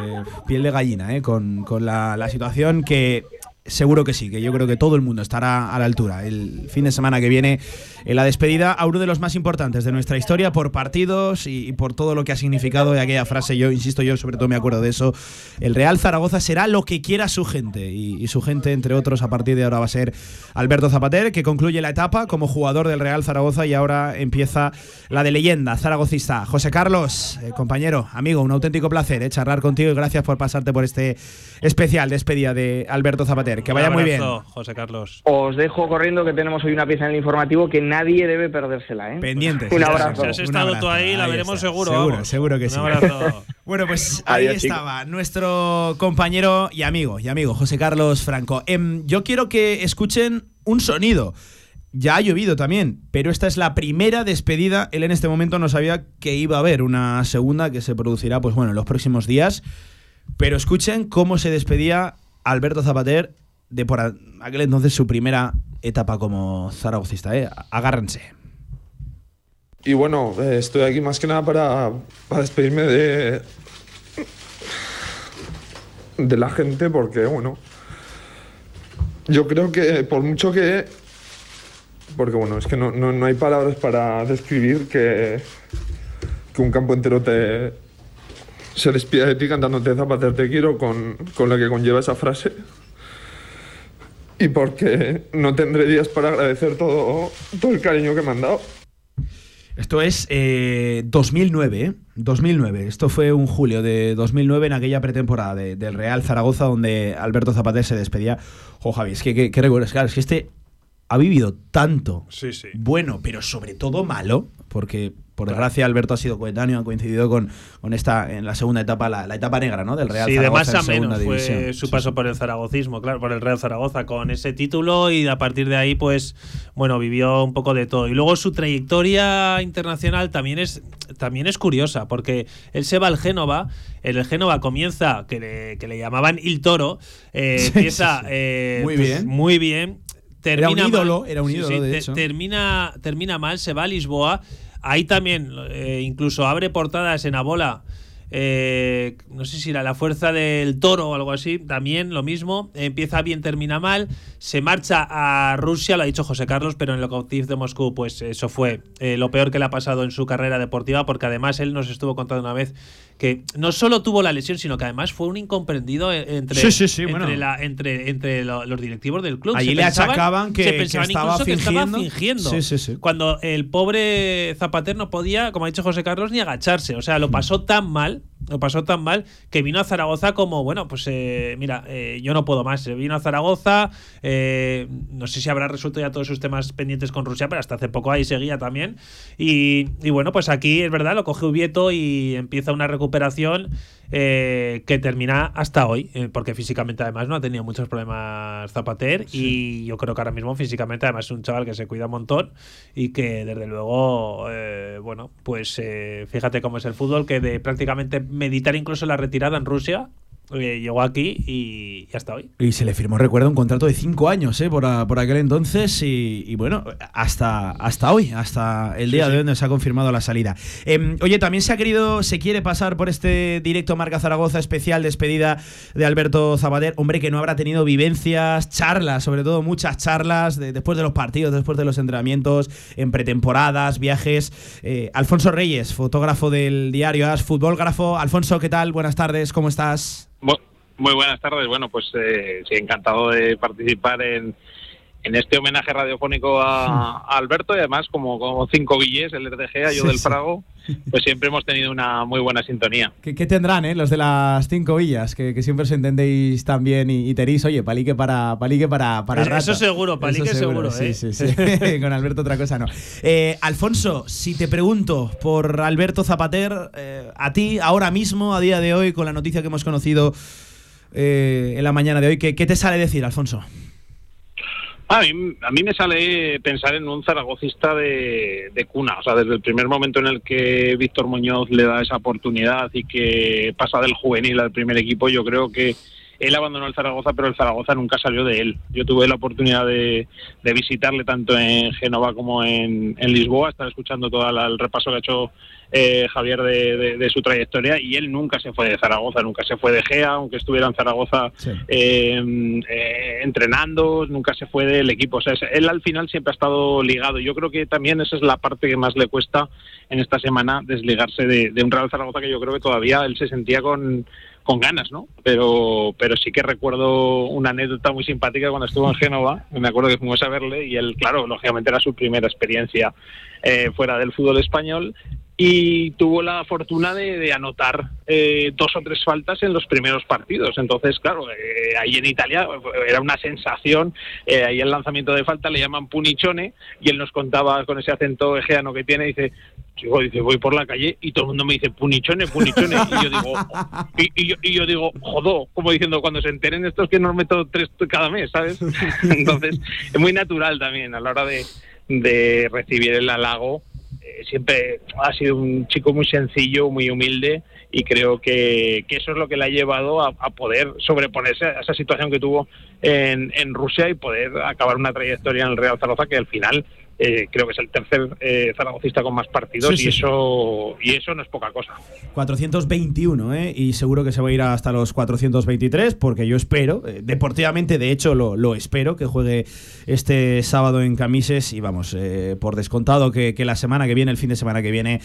piel de gallina, eh, con, con la, la situación que seguro que sí, que yo creo que todo el mundo estará a la altura. El fin de semana que viene, en la despedida a uno de los más importantes de nuestra historia por partidos y, por todo lo que ha significado de aquella frase. Yo insisto, yo sobre todo me acuerdo de eso. El Real Zaragoza será lo que quiera su gente y, y su gente, entre otros, a partir de ahora va a ser Alberto Zapater, que concluye la etapa como jugador del Real Zaragoza y ahora empieza la de leyenda zaragocista. José Carlos, eh, compañero, amigo, un auténtico placer eh, charlar contigo y gracias por pasarte por este especial despedida de Alberto Zapater. Que vaya Un muy bien. abrazo, José Carlos. Os dejo corriendo que tenemos hoy una pieza en el informativo que nadie debe perdérsela. ¿eh? Pendientes. Un abrazo. Si has estado tú ahí, la Ahí veremos está. seguro. Seguro, vamos. seguro que Un sí. abrazo. (laughs) Bueno, pues ahí Adiós, estaba nuestro compañero y amigo, y amigo José Carlos Franco. Em, yo quiero que escuchen un sonido. Ya ha llovido también, pero esta es la primera despedida. Él en este momento no sabía que iba a haber una segunda que se producirá, pues bueno, en los próximos días. Pero escuchen cómo se despedía Alberto Zapater de por aquel entonces su primera etapa como zaragocista. ¿eh? Agárrense. Y bueno, eh, estoy aquí más que nada para, para despedirme de, de la gente porque, bueno, yo creo que por mucho que... Porque, bueno, es que no, no- no hay palabras para describir que, que un campo entero te se despida de ti cantándote Zapater te quiero con, con la que conlleva esa frase. Y porque no tendré días para agradecer todo, todo el cariño que me han dado. Esto es eh, 2009, ¿eh? 2009. Esto fue un julio de 2009 en aquella pretemporada de- del Real Zaragoza donde Alberto Zapater se despedía. Jo, Javi, es que qué qué recuerdos. Claro, es que este ha vivido tanto Sí, sí. bueno, pero sobre todo malo, porque por desgracia Alberto ha sido coetáneo, ha coincidido con, con esta, en la segunda etapa, la, la etapa negra, ¿no? Del Real Sí, de Zaragoza más a menos fue su Sí, paso por el zaragocismo, claro, por el Real Zaragoza, con ese título y a partir de ahí, pues, bueno, vivió un poco de todo. Y luego su trayectoria internacional también es, también es curiosa, porque él se va al Génova, en el Génova comienza, que le, que le llamaban Il Toro, eh, empieza eh, Muy pues, bien. muy bien. Era un Termina ídolo, mal. era un ídolo, sí, de hecho. Termina, termina mal, se va a Lisboa. Ahí también, eh, incluso abre portadas en Abola eh, no sé si era la fuerza del toro o algo así, también lo mismo, empieza bien, termina mal, se marcha a Rusia, lo ha dicho José Carlos, pero en el Lokomotiv de Moscú, pues eso fue eh, lo peor que le ha pasado en su carrera deportiva, porque además él nos estuvo contando una vez que no solo tuvo la lesión, sino que además fue un incomprendido e- entre, Sí, sí, sí, entre, bueno. la- entre, entre lo- los directivos del club. Allí Se le pensaban- achacaban que- se que pensaban estaba incluso que estaba fingiendo. fingiendo. Cuando el pobre Zapater no podía, como ha dicho José Carlos, ni agacharse. O sea, lo pasó tan mal, lo pasó tan mal, que vino a Zaragoza como, bueno, pues eh, mira, eh, yo no puedo más. Vino a Zaragoza, eh, no sé si habrá resuelto ya todos sus temas pendientes con Rusia, pero hasta hace poco ahí seguía también. Y, y bueno, pues aquí es verdad, lo coge Ubieto y empieza una recuperación eh, que termina hasta hoy, eh, porque físicamente además no ha tenido muchos problemas Zapater y yo creo que ahora mismo físicamente además es un chaval que se cuida un montón y que desde luego, eh, bueno, pues eh, fíjate cómo es el fútbol, que de prácticamente meditar incluso la retirada en Rusia, eh, llegó aquí y, y hasta hoy. Y se le firmó, recuerdo, un contrato de cinco años ¿eh? por, a- por aquel entonces y, y bueno, hasta, hasta hoy, hasta el día de hoy donde se ha confirmado la salida. Em, oye, también se ha querido, se quiere pasar por este directo Marca Zaragoza especial despedida de Alberto Zapater, hombre que no habrá tenido vivencias, charlas, sobre todo muchas charlas de- después de los partidos, después de los entrenamientos, en pretemporadas, viajes. Eh, Alfonso Reyes, fotógrafo del diario As, futbolgrafo. Alfonso, ¿qué tal? Buenas tardes, ¿cómo estás? Muy buenas tardes. Bueno, pues eh, sí, encantado de participar en, en este homenaje radiofónico a, a Alberto y además como, como cinco guilles, el RDG, yo Sí, del sí. Prago, pues siempre hemos tenido una muy buena sintonía. ¿Qué, qué tendrán, eh? Los de las cinco villas, que, que siempre os entendéis tan bien y, y tenéis, oye, palique para, palique para, para Eso- seguro, palique seguro, Sí, ¿eh? sí, sí. (laughs) Con Alberto otra cosa no. Eh, Alfonso, si te pregunto por Alberto Zapater, eh, a ti, ahora mismo, a día de hoy, con la noticia que hemos conocido eh, en la mañana de hoy, ¿qué, qué te sale decir, Alfonso? A mí, a mí me sale pensar en un zaragocista de, de cuna, o sea, desde el primer momento en el que Víctor Muñoz le da esa oportunidad y que pasa del juvenil al primer equipo, yo creo que él abandonó el Zaragoza, pero el Zaragoza nunca salió de él. Yo tuve la oportunidad de, visitarle tanto en Génova como en, en Lisboa, estar escuchando todo el repaso que ha hecho eh, Javier de, de- de su trayectoria y él nunca se fue de Zaragoza, nunca se fue de Gea, aunque estuviera en Zaragoza eh, eh, entrenando, nunca se fue del equipo. O sea, él al final siempre ha estado ligado. Yo creo que también esa es la parte que más le cuesta en esta semana desligarse de, de un Real Zaragoza que yo creo que todavía él se sentía con, con ganas, ¿no? Pero, pero sí que recuerdo una anécdota muy simpática cuando estuvo en Génova. Me acuerdo que fuimos a verle y él, claro, lógicamente era su primera experiencia eh, fuera del fútbol español y tuvo la fortuna de, de anotar eh, dos o tres faltas en los primeros partidos. Entonces, claro, eh, ahí en Italia eh, era una sensación. eh, ahí el lanzamiento de falta le llaman punichone y él nos contaba con ese acento egeano que tiene, dice, yo dice, voy por la calle y todo el mundo me dice punichone, punichone. Y yo digo, y, y yo, y yo digo, jodo, como diciendo, cuando se enteren estos que nos meto tres cada mes, ¿sabes? (laughs) Entonces, es muy natural también a la hora de, de recibir el halago. Eh, siempre ha sido un chico muy sencillo, muy humilde y creo que, que eso es lo que le ha llevado a, poder sobreponerse a esa situación que tuvo en, en Rusia y poder acabar una trayectoria en el Real Zaragoza que al final eh, creo que es el tercer eh, zaragocista con más partidos Sí, y sí. eso y eso no es poca cosa. 421, ¿eh? Y seguro que se va a ir hasta los 423, porque yo espero, eh, deportivamente, de hecho, lo, lo espero, que juegue este sábado en Camises. Y vamos, eh, por descontado que, que la semana que viene, el fin de semana que viene,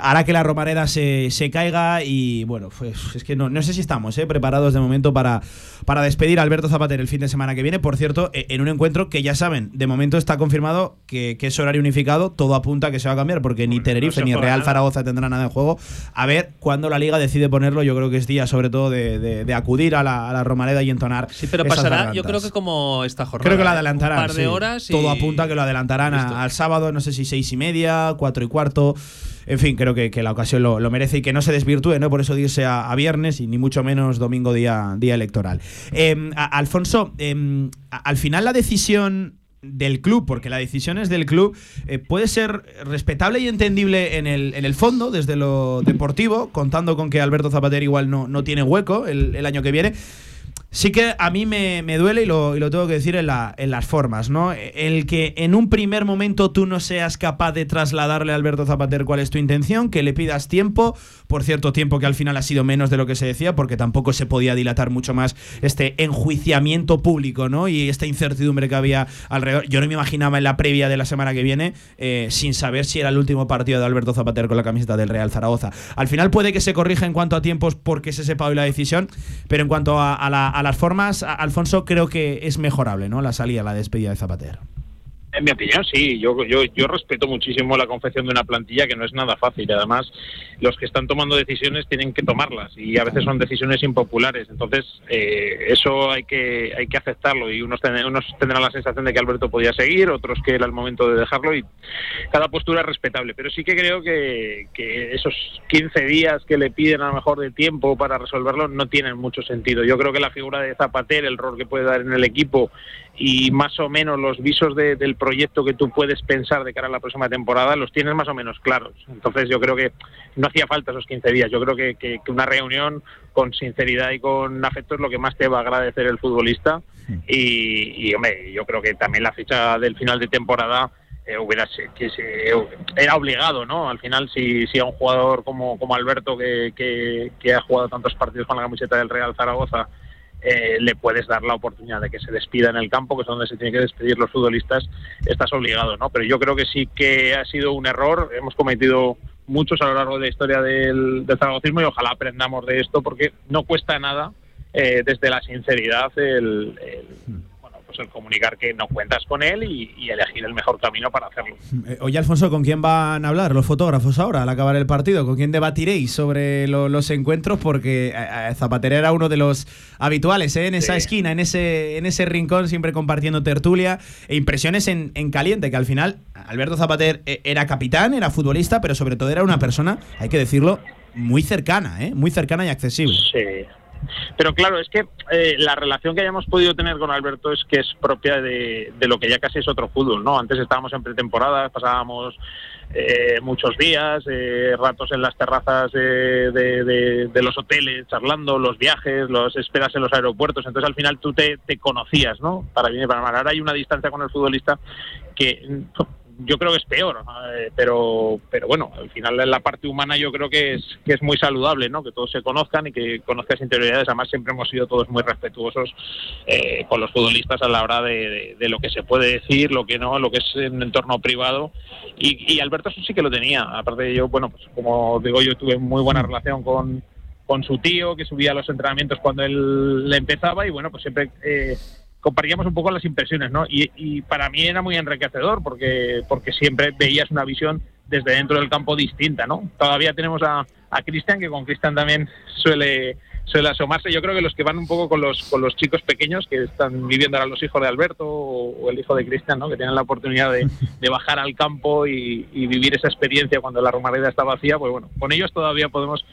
hará que la Romareda se, se caiga. Y bueno, pues es que no, no sé si estamos preparados de momento para, para despedir a Alberto Zapater el fin de semana que viene. Por cierto, eh, en un encuentro que ya saben, de momento está confirmado que, que es horario unificado, todo apunta a que se va a cambiar, porque ni Tenerife ni Real nada. Zaragoza tendrá nada en juego. A ver cuándo la liga decide ponerlo. Yo creo que es día, sobre todo, de, de- de acudir a la, a la Romareda y entonar. Sí, pero esas pasará, gargantas. yo creo que como esta jornada. Creo que lo ¿eh? adelantarán. Un par de sí. horas y. Todo apunta a que lo adelantarán a- al sábado, no sé si seis y media, cuatro y cuarto. En fin, creo que, que la ocasión lo, lo merece y que no se desvirtúe, ¿no? Por eso irse a, a viernes y ni mucho menos domingo día, día electoral. Em, a- Alfonso, em, al final la decisión del club, porque la decisión es del club, eh, puede ser respetable y entendible en el, en el fondo, desde lo deportivo, contando con que Alberto Zapater igual no, no tiene hueco el, el año que viene. Sí que a mí me, me duele y lo, y lo, tengo que decir en, la, en, las formas, ¿no? El que en un primer momento tú no seas capaz de trasladarle a Alberto Zapater cuál es tu intención, que le pidas tiempo, por cierto tiempo que al final ha sido menos de lo que se decía, porque tampoco se podía dilatar mucho más este enjuiciamiento público, ¿no? Y esta incertidumbre que había alrededor. Yo no me imaginaba en la previa de la semana que viene, eh, sin saber si era el último partido de Alberto Zapater con la camiseta del Real Zaragoza. Al final puede que se corrija en cuanto a tiempos porque se sepa hoy la decisión, pero en cuanto a, a la las formas, Alfonso, creo que es mejorable, ¿no? La salida, la despedida de Zapatero. En mi opinión, sí. Yo, yo, yo respeto muchísimo la confección de una plantilla que no es nada fácil. Además, los que están tomando decisiones tienen que tomarlas y a veces son decisiones impopulares. Entonces, eh, eso hay que, hay que aceptarlo y unos, unos tendrán la sensación de que Alberto podía seguir, otros que era el momento de dejarlo y cada postura es respetable. Pero sí que creo que, que esos 15 días que le piden a lo mejor de tiempo para resolverlo no tienen mucho sentido. Yo creo que la figura de Zapater, el rol que puede dar en el equipo y más o menos los visos del proyecto que tú puedes pensar de cara a la próxima temporada los tienes más o menos claros. Entonces yo creo que no hacía falta esos 15 días. Yo creo que, que, una reunión con sinceridad y con afecto es lo que más te va a agradecer el futbolista. Y, y hombre, yo creo que también la fecha del final de temporada eh, hubiera que se, era obligado, ¿no? Al final, si, si a un jugador como, como Alberto, que, que, que ha jugado tantos partidos con la camiseta del Real Zaragoza, eh, le puedes dar la oportunidad de que se despida en el campo, que es donde se tienen que despedir los futbolistas, estás obligado, ¿no? Pero yo creo que sí que ha sido un error, hemos cometido muchos a lo largo de la historia del, del zaragocismo y ojalá aprendamos de esto porque no cuesta nada eh, desde la sinceridad el, el pues, el comunicar que no cuentas con él y, elegir el mejor camino para hacerlo. Eh, oye, Alfonso, ¿con quién van a hablar los fotógrafos ahora al acabar el partido? ¿Con quién debatiréis sobre los encuentros? Porque eh, eh, Zapatero era uno de los habituales en esa esquina, en ese, en ese rincón, siempre compartiendo tertulia e impresiones en, en caliente, que al final Alberto Zapater era capitán, era futbolista, pero sobre todo era una persona, hay que decirlo, muy cercana, ¿eh? muy cercana y accesible. Sí, pero claro, es que eh, la relación que hayamos podido tener con Alberto es que es propia de, lo que ya casi es otro fútbol, ¿no? Antes estábamos en pretemporada, pasábamos eh, muchos días, eh, ratos en las terrazas de, los hoteles, charlando, los viajes, los esperas en los aeropuertos, entonces al final tú te, te conocías, ¿no? Para bien y para mal. Ahora hay una distancia con el futbolista que yo creo que es peor, eh, pero pero bueno, al final en la parte humana yo creo que es que es muy saludable, ¿no? Que todos se conozcan y que conozcas interioridades. Además siempre hemos sido todos muy respetuosos eh, con los futbolistas a la hora de, lo que se puede decir, lo que no, lo que es en un entorno privado. Y, y Alberto sí que lo tenía. Aparte de yo, bueno, pues como digo, yo tuve muy buena relación con con su tío que subía a los entrenamientos cuando él le empezaba y bueno, pues siempre eh, compartíamos un poco las impresiones, ¿no? Y, para mí era muy enriquecedor porque, porque siempre veías una visión desde dentro del campo distinta, ¿no? Todavía tenemos a, a Cristian, que con Cristian también suele, suele asomarse. Yo creo que los que van un poco con los, con los chicos pequeños que están viviendo ahora los hijos de Alberto o, el hijo de Cristian, ¿no? Que tienen la oportunidad de, bajar al campo y, y, vivir esa experiencia cuando la Romareda está vacía, pues bueno, con ellos todavía podemos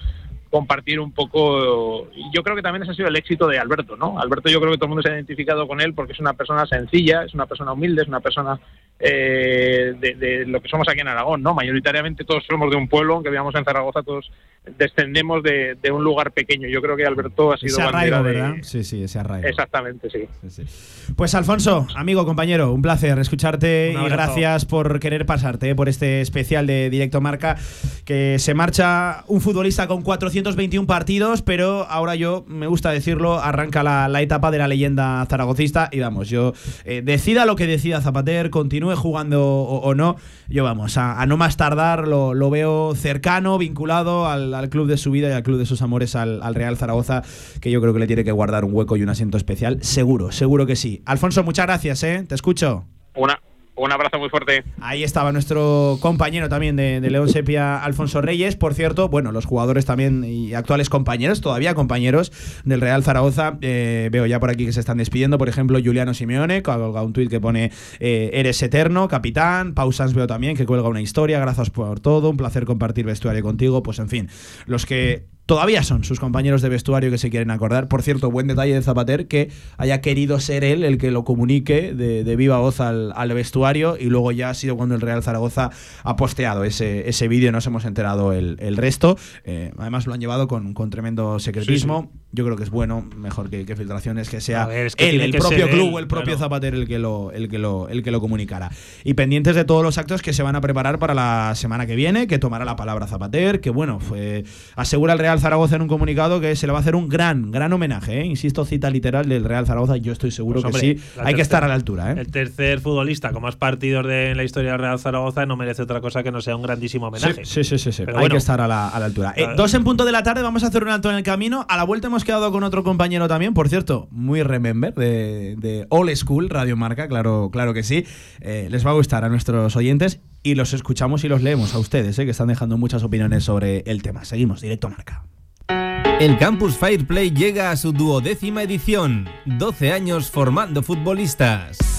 compartir un poco. Yo creo que también ese ha sido el éxito de Alberto, ¿no? Alberto, yo creo que todo el mundo se ha identificado con él porque es una persona sencilla, es una persona humilde, es una persona eh, de, lo que somos aquí en Aragón, ¿no? Mayoritariamente todos somos de un pueblo, aunque vivamos en Zaragoza, todos descendemos de, un lugar pequeño. Yo creo que Alberto ha sido ese arraigo, ¿verdad? Sí, sí, ese arraigo. Exactamente, sí. Pues Alfonso, amigo, compañero, un placer escucharte y gracias por querer pasarte eh, por este especial de Directo Marca que se marcha un futbolista con 421 partidos, pero ahora yo, me gusta decirlo, arranca la, etapa de la leyenda zaragocista y vamos, yo eh, decida lo que decida Zapater, continúe jugando o, no, yo vamos, a, no más tardar lo, veo cercano, vinculado al al, club de su vida y al club de sus amores, al, Real Zaragoza, que yo creo que le tiene que guardar un hueco y un asiento especial. Seguro, seguro que sí. Alfonso, muchas gracias, ¿eh? Te escucho. Una, un abrazo muy fuerte. Ahí estaba nuestro compañero también de, León Sepia, Alfonso Reyes. Por cierto, bueno, los jugadores también y actuales compañeros, todavía compañeros del Real Zaragoza. Eh, veo ya por aquí que se están despidiendo. Por ejemplo, Juliano Simeone, colga un tuit que pone eh, Eres eterno, capitán. Pausans veo también que cuelga una historia. Gracias por todo. Un placer compartir vestuario contigo. Pues en fin, los que todavía son sus compañeros de vestuario que se quieren acordar. Por cierto, buen detalle de Zapater que haya querido ser él el que lo comunique de, viva voz al, vestuario y luego ya ha sido cuando el Real Zaragoza ha posteado ese, ese vídeo, nos hemos enterado el, resto. Eh, además lo han llevado con, con tremendo secretismo. Yo creo que es bueno, mejor que, que filtraciones, que sea A ver, es que él, tiene el que propio club o el propio claro. Zapater el que lo, el que lo, el que lo comunicara. Y pendientes de todos los actos que se van a preparar para la semana que viene, que tomará la palabra Zapater, que bueno, fue, asegura el Real Zaragoza en un comunicado que se le va a hacer un gran, gran homenaje, ¿eh? insisto, cita literal del Real Zaragoza, yo estoy seguro Pues, que sí, hay que estar a la altura. ¿eh? El tercer futbolista con más partidos de, en la historia del Real Zaragoza no merece otra cosa que no sea un grandísimo homenaje. Sí, sí, sí, sí. Pero hay bueno, que estar a la, a la altura. Eh, Claro. dos en punto de la tarde, vamos a hacer un alto en el camino. A la vuelta hemos quedado con otro compañero también, por cierto, muy remember, de, de All School, Radio Marca, claro, claro que sí. Eh, les va a gustar a nuestros oyentes y los escuchamos y los leemos a ustedes, eh, que están dejando muchas opiniones sobre el tema. Seguimos, directo Marca. El Campus Fireplay llega a su duodécima edición, 12 años formando futbolistas.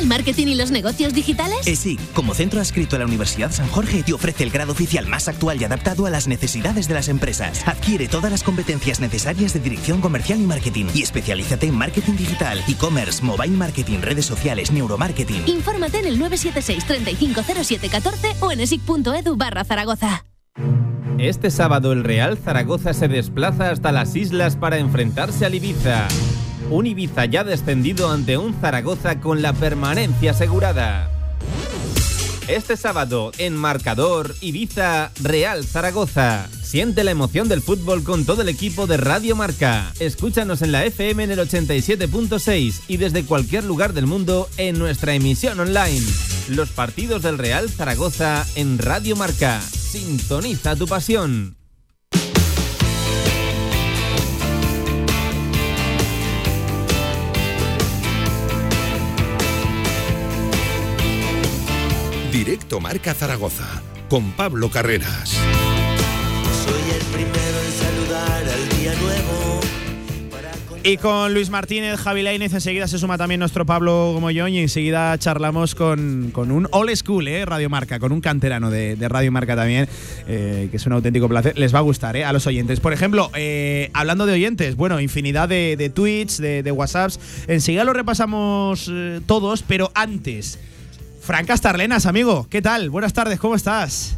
¿Te gusta el marketing y los negocios digitales? ESIC, como centro adscrito a la Universidad San Jorge, te ofrece el grado oficial más actual y adaptado a las necesidades de las empresas. Adquiere todas las competencias necesarias de dirección comercial y marketing y especialízate en marketing digital, e-commerce, mobile marketing, redes sociales, neuromarketing. Infórmate en el 976 350714 o en esic.edu barra Zaragoza. Este sábado el Real Zaragoza se desplaza hasta las islas para enfrentarse al Ibiza. Un Ibiza ya descendido ante un Zaragoza con la permanencia asegurada. Este sábado en Marcador Ibiza Real Zaragoza. Siente la emoción del fútbol con todo el equipo de Radio Marca. Escúchanos en la FM en el 87.6 y desde cualquier lugar del mundo en nuestra emisión online. Los partidos del Real Zaragoza en Radio Marca. Sintoniza tu pasión. Directo Marca Zaragoza con Pablo Carreras. Soy el primero en saludar al día nuevo. Y con Luis Martínez, Javi Lainez, enseguida se suma también nuestro Pablo Gomollón y enseguida charlamos con, con un old school, ¿eh? Radio Marca, con un canterano de, de Radio Marca también, eh, que es un auténtico placer. Les va a gustar ¿eh? a los oyentes. Por ejemplo, eh, hablando de oyentes, bueno, infinidad de, de tweets, de, de WhatsApps. Enseguida lo repasamos eh, todos, pero antes, Fran Castarlenas, amigo, ¿qué tal? Buenas tardes, ¿cómo estás?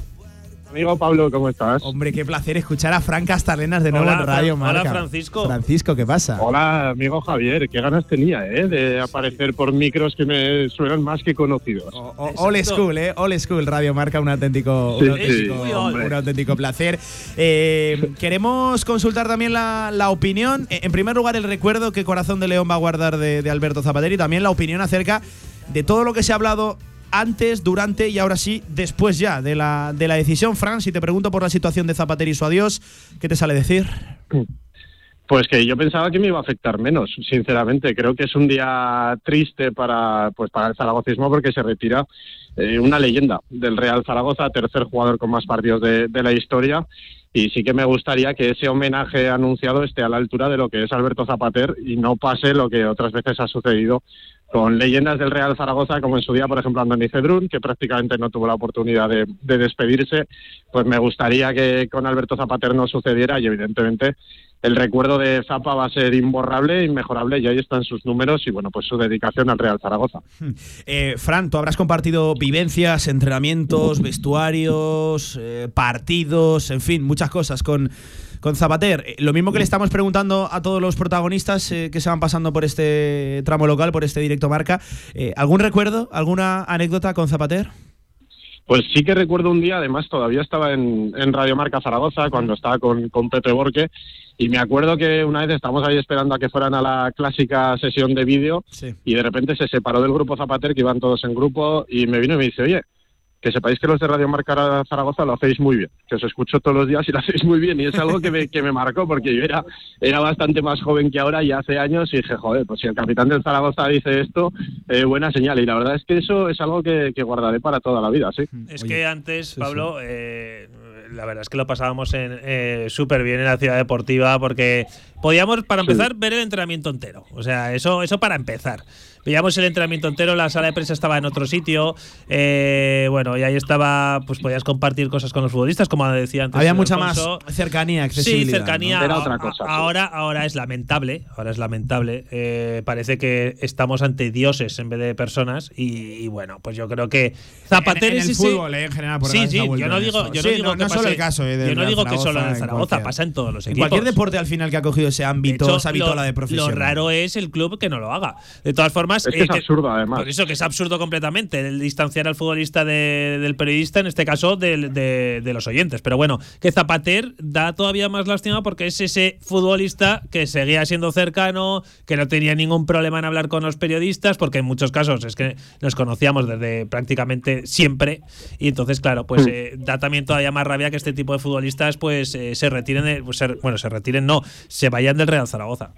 Amigo Pablo, ¿cómo estás? Hombre, qué placer escuchar a Fran Castarlenas de nuevo Hola, en Radio Fran- hola, Marca. Francisco. Francisco, ¿qué pasa? Hola, amigo Javier, qué ganas tenía ¿eh? de aparecer por micros que me suenan más que conocidos. Old School, ¿eh? Old School Radio Marca, un auténtico, Sí, un auténtico, sí, hombre. un auténtico placer. Eh, (laughs) queremos consultar también la, la opinión. Eh, En primer lugar, el recuerdo que Corazón de León va a guardar de, de Alberto Zapatero y también la opinión acerca de todo lo que se ha hablado antes, durante y ahora sí, después ya de la, de la decisión. Fran, si te pregunto por la situación de Zapatero y su adiós, ¿qué te sale decir? Pues que yo pensaba que me iba a afectar menos, sinceramente. Creo que es un día triste para, pues para el zaragocismo porque se retira eh, una leyenda del Real Zaragoza, tercer jugador con más partidos de, de la historia. Y sí que me gustaría que ese homenaje anunciado esté a la altura de lo que es Alberto Zapater y no pase lo que otras veces ha sucedido con leyendas del Real Zaragoza, como en su día, por ejemplo, Andoni Cedrún, que prácticamente no tuvo la oportunidad de, de despedirse. Pues me gustaría que con Alberto Zapater no sucediera y, evidentemente, el recuerdo de Zapa va a ser imborrable, inmejorable y ahí están sus números y, bueno, pues su dedicación al Real Zaragoza. Eh, Fran, tú habrás compartido vivencias, entrenamientos, vestuarios, eh, partidos, en fin, muchas cosas con, con Zapater. Eh, Lo mismo que le estamos preguntando a todos los protagonistas eh, que se van pasando por este tramo local, por este directo marca. Eh, ¿Algún recuerdo, alguna anécdota con Zapater? Pues sí que recuerdo un día, además todavía estaba en, en Radio Marca Zaragoza cuando estaba con, con Pepe Borque y me acuerdo que una vez estábamos ahí esperando a que fueran a la clásica sesión de vídeo y de repente se separó del grupo Zapater que iban todos en grupo y me vino y me dice, oye, que sepáis que los de Radio Marca Zaragoza lo hacéis muy bien, que os escucho todos los días y lo hacéis muy bien y es algo que me, que me marcó porque yo era, era bastante más joven que ahora y hace años y dije, joder, pues si el capitán del Zaragoza dice esto, eh, buena señal y la verdad es que eso es algo que, que guardaré para toda la vida, sí. Es que antes, Pablo, eh, la verdad es que lo pasábamos en, eh, súper bien en la ciudad deportiva porque podíamos, para empezar, ver el entrenamiento entero. O sea, eso, eso para empezar. Veíamos el entrenamiento entero, la sala de prensa estaba en otro sitio, eh, bueno, y ahí estaba, pues podías compartir cosas con los futbolistas, como decía antes. Había mucha Alfonso. más cercanía, accesibilidad. Sí, cercanía. ¿no? A- a- Ahora, ahora es lamentable, ahora es lamentable. Eh, parece que estamos ante dioses en vez de personas y, y bueno, pues yo creo que Zapater En- el fútbol, eh, en general, por Sí, sí, yo no digo, yo no Sí, digo no- que no solo el caso, eh, del yo no digo que solo en Zaragoza, el Zaragoza, cualquier- pasa en todos los En equipos. cualquier deporte al final que ha cogido ese ámbito, De hecho, esa vitola lo, de profesión. lo raro es el club que no lo haga. De todas formas, Es que es absurdo, además. Por eso que es absurdo completamente el distanciar al futbolista de- del periodista, en este caso del- de, de los oyentes. Pero bueno, que Zapater da todavía más lástima porque es ese futbolista que seguía siendo cercano, que no tenía ningún problema en hablar con los periodistas, porque en muchos casos es que nos conocíamos desde prácticamente siempre. Y entonces, claro, pues eh, da también todavía más rabia que este tipo de futbolistas pues eh, se retiren, de- pues, se- bueno, se retiren, no, se vayan del Real Zaragoza.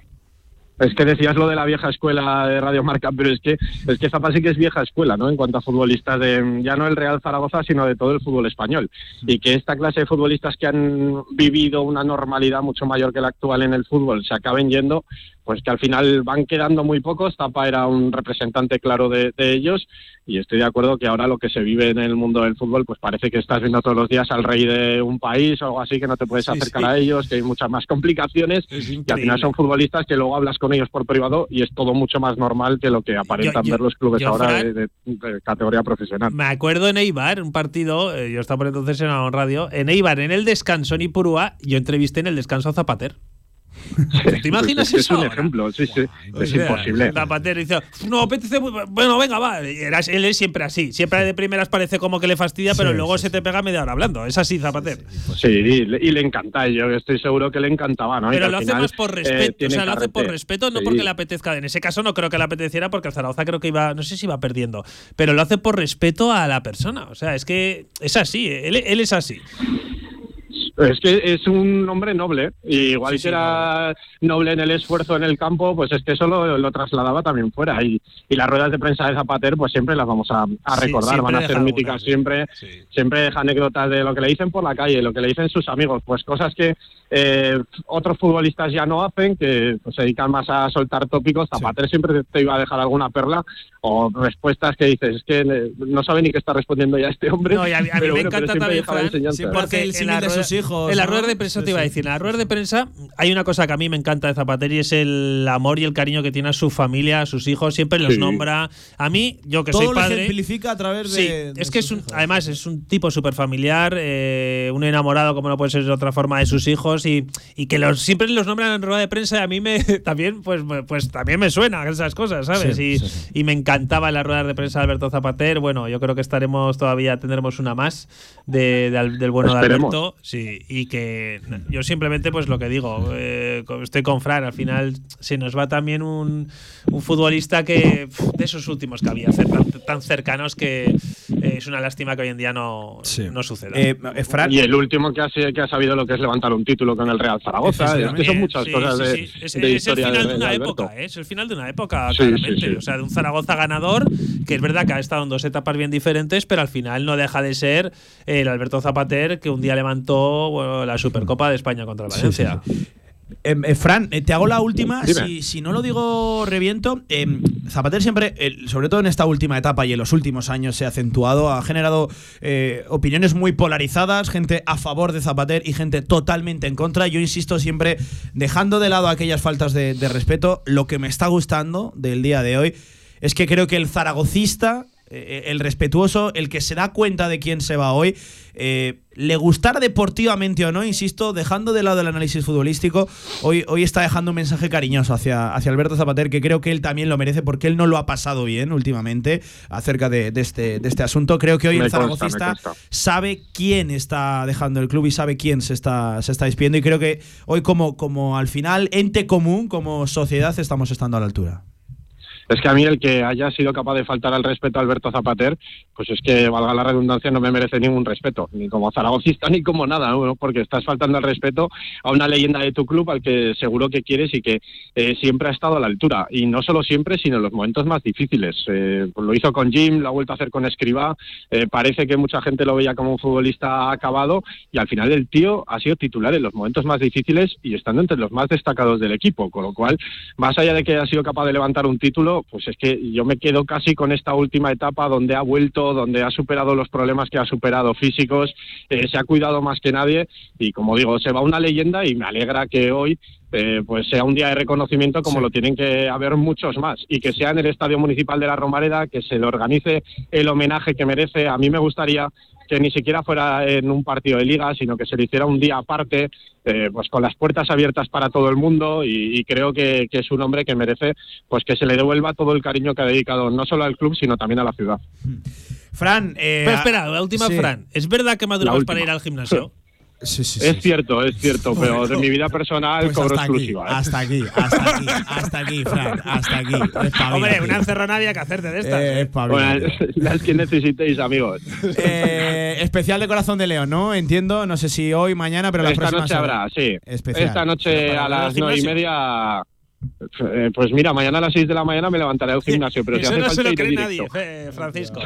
Es que decías lo de la vieja escuela de Radio Marca, pero es que es que Zapa sí que es vieja escuela, ¿no? En cuanto a futbolistas de ya no el Real Zaragoza, sino de todo el fútbol español. Y que esta clase de futbolistas que han vivido una normalidad mucho mayor que la actual en el fútbol se acaben yendo, pues que al final van quedando muy pocos. Zapa era un representante claro de, de ellos y estoy de acuerdo que ahora lo que se vive en el mundo del fútbol, pues parece que estás viendo todos los días al rey de un país o algo así, que no te puedes Sí, acercar sí. a ellos, que hay muchas más complicaciones y al final son futbolistas que luego hablas con ellos por privado y es todo mucho más normal que lo que aparentan yo- ver los clubes yo, ahora Fran, de, de- de categoría profesional. Me acuerdo en Eibar, un partido, eh, yo estaba por entonces en la radio, en Eibar, en el descanso en Ipurúa, yo entrevisté en el descanso a Zapater. ¿Te imaginas es, que es eso? un ahora? ejemplo, sí, sí, es sea, imposible. Zapater dice, no, apetece, bueno, venga, va. Era- él es siempre así. Siempre de primeras parece como que le fastidia, pero luego se te pega media hora hablando. Es así, Zapater. Sí, y le, y le encanta, yo estoy seguro que le encantaba, ¿no? Pero lo hace final, más por eh, respeto. o sea, lo hace por respeto, no porque le apetezca. En ese caso no creo que le apeteciera porque el Zaragoza creo que iba, no sé si iba perdiendo, pero lo hace por respeto a la persona. O sea, es que es así, él, él es así. Es que es un hombre noble, y igual que era noble en el esfuerzo en el campo, pues es que eso lo, lo trasladaba también fuera. Y, y las ruedas de prensa de Zapater, pues siempre las vamos a, a Sí, recordar, van a ser míticas siempre. Siempre deja anécdotas de lo que le dicen por la calle, lo que le dicen sus amigos, pues cosas que eh, otros futbolistas ya no hacen, que pues, se dedican más a soltar tópicos. Zapater siempre te, iba a dejar alguna perla o respuestas que dices, es que eh, no sabe ni qué está respondiendo ya este hombre. No, y a, mí- a mí pero me bueno, encanta siempre también, Fran, porque el en símil la de rueda- hijos, En la ¿no? rueda de prensa Sí, te iba a decir, en la rueda de prensa hay una cosa que a mí me encanta de Zapater y es el amor y el cariño que tiene a su familia, a sus hijos, siempre los Sí. nombra. A mí, yo que Todo soy lo padre. ejemplifica a través de. Sí, de es que es un, además es un tipo súper familiar, eh, un enamorado como no puede ser de otra forma de sus hijos y, y que los, siempre los nombran en rueda de prensa y a mí me (laughs) también pues, me- pues también me suena esas cosas, ¿sabes? Sí, y, sí, y me encantaba las ruedas de prensa de Alberto Zapater. Bueno, yo creo que estaremos todavía, tendremos una más de, de Al- del bueno Esperemos. de Alberto. Sí, y que yo simplemente pues lo que digo, eh, estoy con Fran, al final se nos va también un, un futbolista que de esos últimos que había, tan, tan cercanos que es una lástima que hoy en día no, no suceda. Eh, eh, Y el último que ha, que ha sabido lo que es levantar un título con el Real Zaragoza. Es que son muchas Sí, cosas sí, de, sí. Es, de es el final de, de una Alberto. época, ¿eh? es el final de una época, Sí, claramente. sí, sí. O sea, de un Zaragoza ganador, que es verdad que ha estado en dos etapas bien diferentes, pero al final no deja de ser el Alberto Zapater que un día levantó bueno, la Supercopa de España contra el Sí, Valencia. Em, eh, Fran, eh, te hago la última. Si, si no lo digo, reviento. Em, Zapater siempre, sobre todo en esta última etapa y en los últimos años, se ha acentuado, ha generado eh, opiniones muy polarizadas, gente a favor de Zapater y gente totalmente en contra. Yo insisto siempre, dejando de lado aquellas faltas de, de respeto, lo que me está gustando del día de hoy es que creo que el zaragocista, eh, el respetuoso, el que se da cuenta de quién se va hoy, eh, le gustara deportivamente o no, insisto, dejando de lado el análisis futbolístico, hoy, hoy está dejando un mensaje cariñoso hacia, hacia Alberto Zapater, que creo que él también lo merece porque él no lo ha pasado bien últimamente acerca de, de este, de este asunto. Creo que hoy Me el consta, zaragocista sabe quién está dejando el club y sabe quién se está, se está despidiendo y creo que hoy como, como al final ente común, como sociedad, estamos estando a la altura. Es que a mí el que haya sido capaz de faltar al respeto a Alberto Zapater, pues es que, valga la redundancia, no me merece ningún respeto, ni como zaragocista (laughs) ni como nada, ¿no? porque estás faltando al respeto a una leyenda de tu club al que seguro que quieres y que eh, siempre ha estado a la altura. Y no solo siempre, sino en los momentos más difíciles. Eh, pues lo hizo con Jim, lo ha vuelto a hacer con Escribá, eh, parece que mucha gente lo veía como un futbolista acabado y al final el tío ha sido titular en los momentos más difíciles y estando entre los más destacados del equipo, con lo cual, más allá de que haya sido capaz de levantar un título, Pues es que yo me quedo casi con esta última etapa donde ha vuelto, donde ha superado los problemas que ha superado físicos, eh, se ha cuidado más que nadie y como digo, se va una leyenda y me alegra que hoy eh, pues sea un día de reconocimiento como lo tienen que haber muchos más y que sea en el Estadio Municipal de la Romareda, que se le organice el homenaje que merece. A mí me gustaría que ni siquiera fuera en un partido de liga, sino que se le hiciera un día aparte, eh, pues con las puertas abiertas para todo el mundo y, y creo que, que es un hombre que merece pues que se le devuelva todo el cariño que ha dedicado no solo al club, sino también a la ciudad. Fran, eh, Pero espera, la última, sí. Fran. ¿Es verdad que madrugas La para ir al gimnasio? (laughs) es cierto, es cierto, pero de mi vida personal Pues cobro hasta aquí, exclusiva. ¿eh? hasta aquí, hasta aquí, hasta aquí, Fran, hasta aquí. Espabila, Hombre, tío. una encerrona había que hacerte de estas. Eh, espabila, Bueno, (laughs) las que necesitéis, amigos. Eh, especial de Corazón de León, ¿no? Entiendo, no sé si hoy, mañana, pero la Esta próxima noche semana. habrá, sí. Especial. Esta noche a las nueve y media. Eh, Pues mira, mañana a las 6 de la mañana me levantaré al gimnasio, pero si hace no se lo cree nadie, eh, Francisco.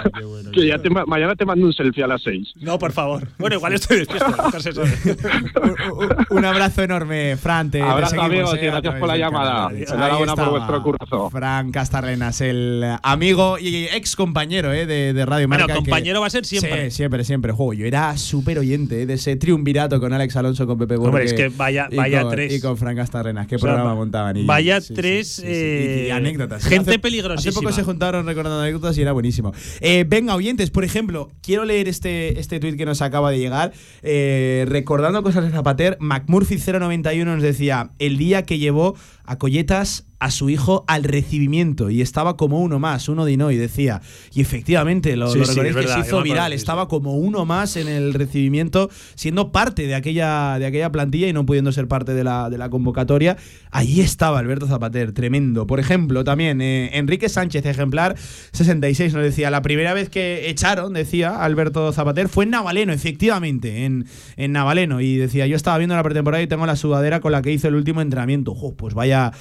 Que ya te ma- mañana te mando un selfie a las 6. No, por favor. Bueno, igual estoy despierto. (laughs) Un abrazo enorme, Fran. Te, Abrazo, amigos, eh, y gracias por la llamada. Enhorabuena por vuestro currazo. Fran Castarlenas, el amigo y ex compañero eh, de, de Radio Bueno, Marca. que- compañero va a ser siempre. Sí, siempre, siempre. Juego, yo era súper oyente de ese triunvirato con Alex Alonso, con Pepe Borges. Hombre, es que vaya- y vaya con- tres. Y con Fran Castarlenas. Qué O sea, programa montaban. y- vaya sí, tres, sí, sí, eh, y, y anécdotas. gente Hace- peligrosísima. Hace poco se juntaron recordando anécdotas y era buenísimo. Eh, venga, oyentes, por ejemplo, quiero leer este, este tuit que nos acaba de llegar. eh, recordando cosas de Zapater, McMurphy091 nos decía: el día que llevó a Colletas a su hijo al recibimiento y estaba como uno más, uno de y decía. Y efectivamente, lo, Sí, lo sí, recordáis es que se hizo viral, estaba como uno más en el recibimiento, siendo parte de aquella, de aquella plantilla y no pudiendo ser parte de la, de la convocatoria. Ahí estaba Alberto Zapater, tremendo. Por ejemplo, también eh, Enrique Sánchez, ejemplar 66, nos decía, la primera vez que echaron, decía Alberto Zapater, fue en Navaleno, efectivamente, en, en Navaleno. Y decía, yo estaba viendo la pretemporada y tengo la sudadera con la que hice el último entrenamiento. Pues vaya... や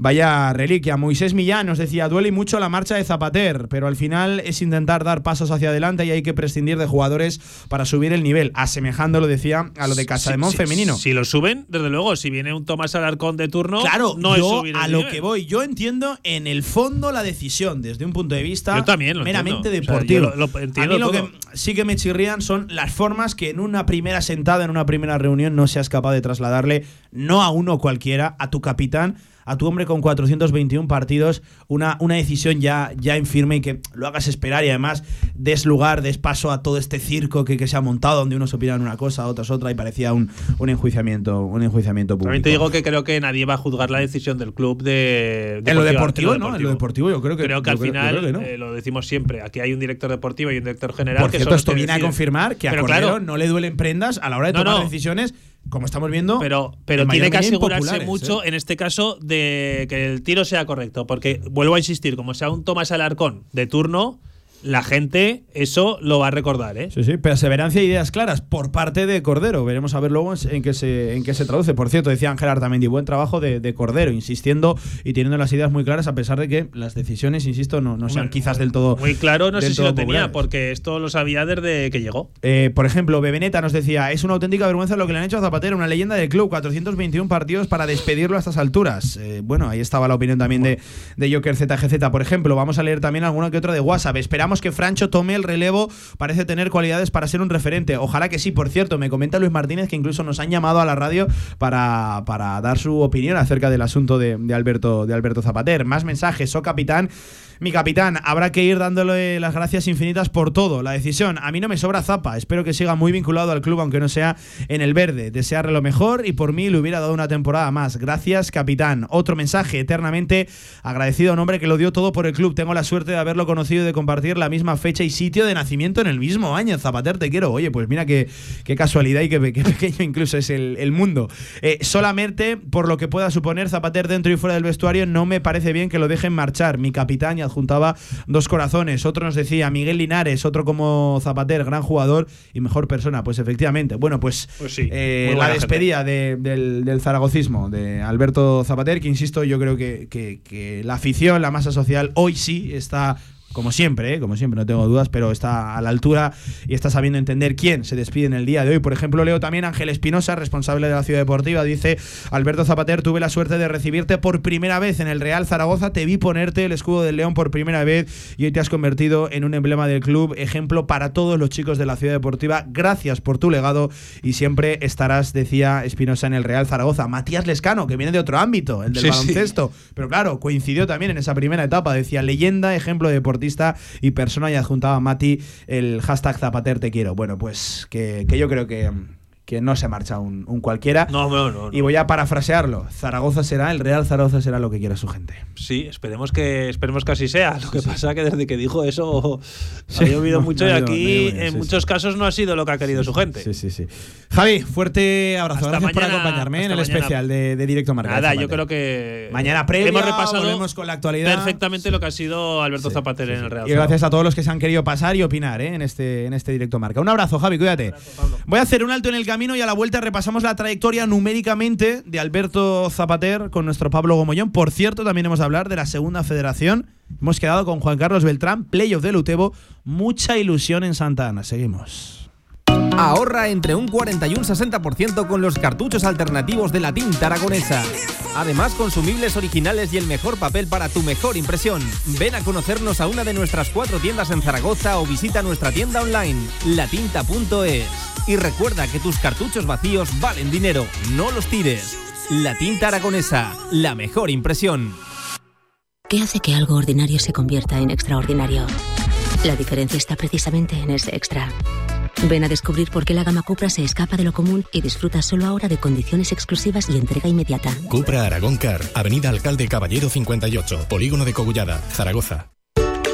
Vaya reliquia. Moisés Millán nos decía, duele mucho la marcha de Zapater, pero al final es intentar dar pasos hacia adelante y hay que prescindir de jugadores para subir el nivel, asemejándolo, decía, a lo de Casa de Mon Si- femenino. Si lo suben, desde luego, si viene un Tomás Alarcón de turno, Claro, no es subir el a lo nivel. que voy, yo entiendo en el fondo la decisión desde un punto de vista Yo también lo meramente entiendo. O sea, deportivo. yo lo- lo entiendo a mí lo todo. que sí que me chirrían son las formas que en una primera sentada, en una primera reunión, no seas capaz de trasladarle, no a uno cualquiera, a tu capitán, a tu hombre con 421 partidos, una, una decisión ya, ya en firme y que lo hagas esperar y además des lugar, des paso a todo este circo que, que se ha montado, donde unos opinan una cosa, otros otra, y parecía un, un enjuiciamiento, un enjuiciamiento público. También te digo que creo que nadie va a juzgar la decisión del club de. En lo deportivo, ¿no? En lo deportivo yo creo que- Creo que al creo- final, que no. eh, lo decimos siempre, aquí hay un director deportivo y un director general. Por que cierto, son los esto que viene a confirmar que a Pero Cordero claro, no le duelen prendas a la hora de No, tomar no. decisiones, como estamos viendo. Pero, pero en tiene que asegurarse mucho, ¿eh? en este caso, de que el tiro sea correcto. Porque, vuelvo a insistir, como sea un Tomás Alarcón de turno, la gente eso lo va a recordar, ¿eh? Sí, sí, perseverancia e ideas claras por parte de Cordero. Veremos a ver luego en qué se, en qué se traduce. Por cierto, decía Ángel Artamendi, buen trabajo de, de Cordero, insistiendo y teniendo las ideas muy claras, a pesar de que las decisiones, insisto, no, no sean quizás del todo. Muy claro, no sé si lo tenía, porque esto lo sabía desde que llegó. Eh, por ejemplo, Bebeneta nos decía, es una auténtica vergüenza lo que le han hecho a Zapatero, una leyenda del club, 421 partidos para despedirlo a estas alturas. Eh, bueno, ahí estaba la opinión también de, de Joker ZGZ. Por ejemplo, vamos a leer también alguna que otra de WhatsApp. Esperamos que Francho tome el relevo, parece tener cualidades para ser un referente. Ojalá que sí, por cierto, me comenta Luis Martínez que incluso nos han llamado a la radio para, para dar su opinión acerca del asunto de, de Alberto, de Alberto Zapater. Más mensajes, so capitán. Mi capitán, habrá que ir dándole las gracias infinitas por todo. La decisión, a mí no me sobra Zapa. Espero que siga muy vinculado al club, aunque no sea en el verde. Desearle lo mejor y por mí le hubiera dado una temporada más. Gracias, capitán. Otro mensaje, eternamente agradecido a un hombre que lo dio todo por el club. Tengo la suerte de haberlo conocido y de compartir la misma fecha y sitio de nacimiento en el mismo año. Zapater, te quiero. Oye, pues mira qué, qué casualidad y qué, pe- qué pequeño incluso es el, el mundo. Eh, solamente por lo que pueda suponer Zapater dentro y fuera del vestuario, no me parece bien que lo dejen marchar. Mi capitán y adjuntaba dos corazones. Otro nos decía Miguel Linares, otro como Zapater, gran jugador y mejor persona. Pues efectivamente. Bueno, pues, Pues sí, eh, la despedida de- del, del zaragocismo de Alberto Zapater, que insisto, yo creo que, que- que la afición, la masa social, hoy sí está como siempre, ¿eh? como siempre, no tengo dudas, pero está a la altura y está sabiendo entender quién se despide en el día de hoy. Por ejemplo, leo también Ángel Espinosa, responsable de la Ciudad Deportiva, dice, Alberto Zapater, tuve la suerte de recibirte por primera vez en el Real Zaragoza, te vi ponerte el escudo del León por primera vez y hoy te has convertido en un emblema del club, ejemplo para todos los chicos de la Ciudad Deportiva. Gracias por tu legado y siempre estarás, decía Espinosa, en el Real Zaragoza. Matías Lescano, que viene de otro ámbito, el del Sí, sí. baloncesto, pero claro, coincidió también en esa primera etapa, decía leyenda, ejemplo de deportista y persona y adjuntaba a Mati el hashtag Zapater te quiero. Bueno, pues que, que yo creo que, que no se marcha un, un cualquiera. No, no, no, Y voy a parafrasearlo. Zaragoza será, el Real Zaragoza será lo que quiera su gente. Sí, esperemos que, esperemos que así sea. Lo que pasa que desde que dijo eso Sí, ha llovido (laughs) mucho no y aquí no en sí, muchos casos no ha sido lo que ha querido su gente. Sí, sí, sí. Javi, fuerte abrazo. Hasta Gracias por mañana, acompañarme en el mañana. especial de, de Directo Marca. Nada, yo creo que Mañana previa, hemos repasado volvemos con la actualidad. perfectamente lo que ha sido Alberto Zapater en el Real. Y gracias a todos los que se han querido pasar y opinar ¿eh? en, este, en este directo marca. Un abrazo, Javi, cuídate. Voy a hacer un alto en el camino y a la vuelta repasamos la trayectoria numéricamente de Alberto Zapater con nuestro Pablo Gomollón. Por cierto, también hemos a hablar de la segunda federación. Hemos quedado con Juan Carlos Beltrán, playoff del Utebo. Mucha ilusión en Santa Ana. Seguimos. Ahorra entre un 40 y un 60% con los cartuchos alternativos de la tinta aragonesa. Además, consumibles originales y el mejor papel para tu mejor impresión. Ven a conocernos a una de nuestras cuatro tiendas en Zaragoza o visita nuestra tienda online, latinta.es. Y recuerda que tus cartuchos vacíos valen dinero, no los tires. La tinta aragonesa, la mejor impresión. ¿Qué hace que algo ordinario se convierta en extraordinario? La diferencia está precisamente en ese extra. Ven a descubrir por qué la gama Cupra se escapa de lo común y disfruta solo ahora de condiciones exclusivas y entrega inmediata. Cupra Aragón Car, Avenida Alcalde Caballero 58, Polígono de Cogullada, Zaragoza.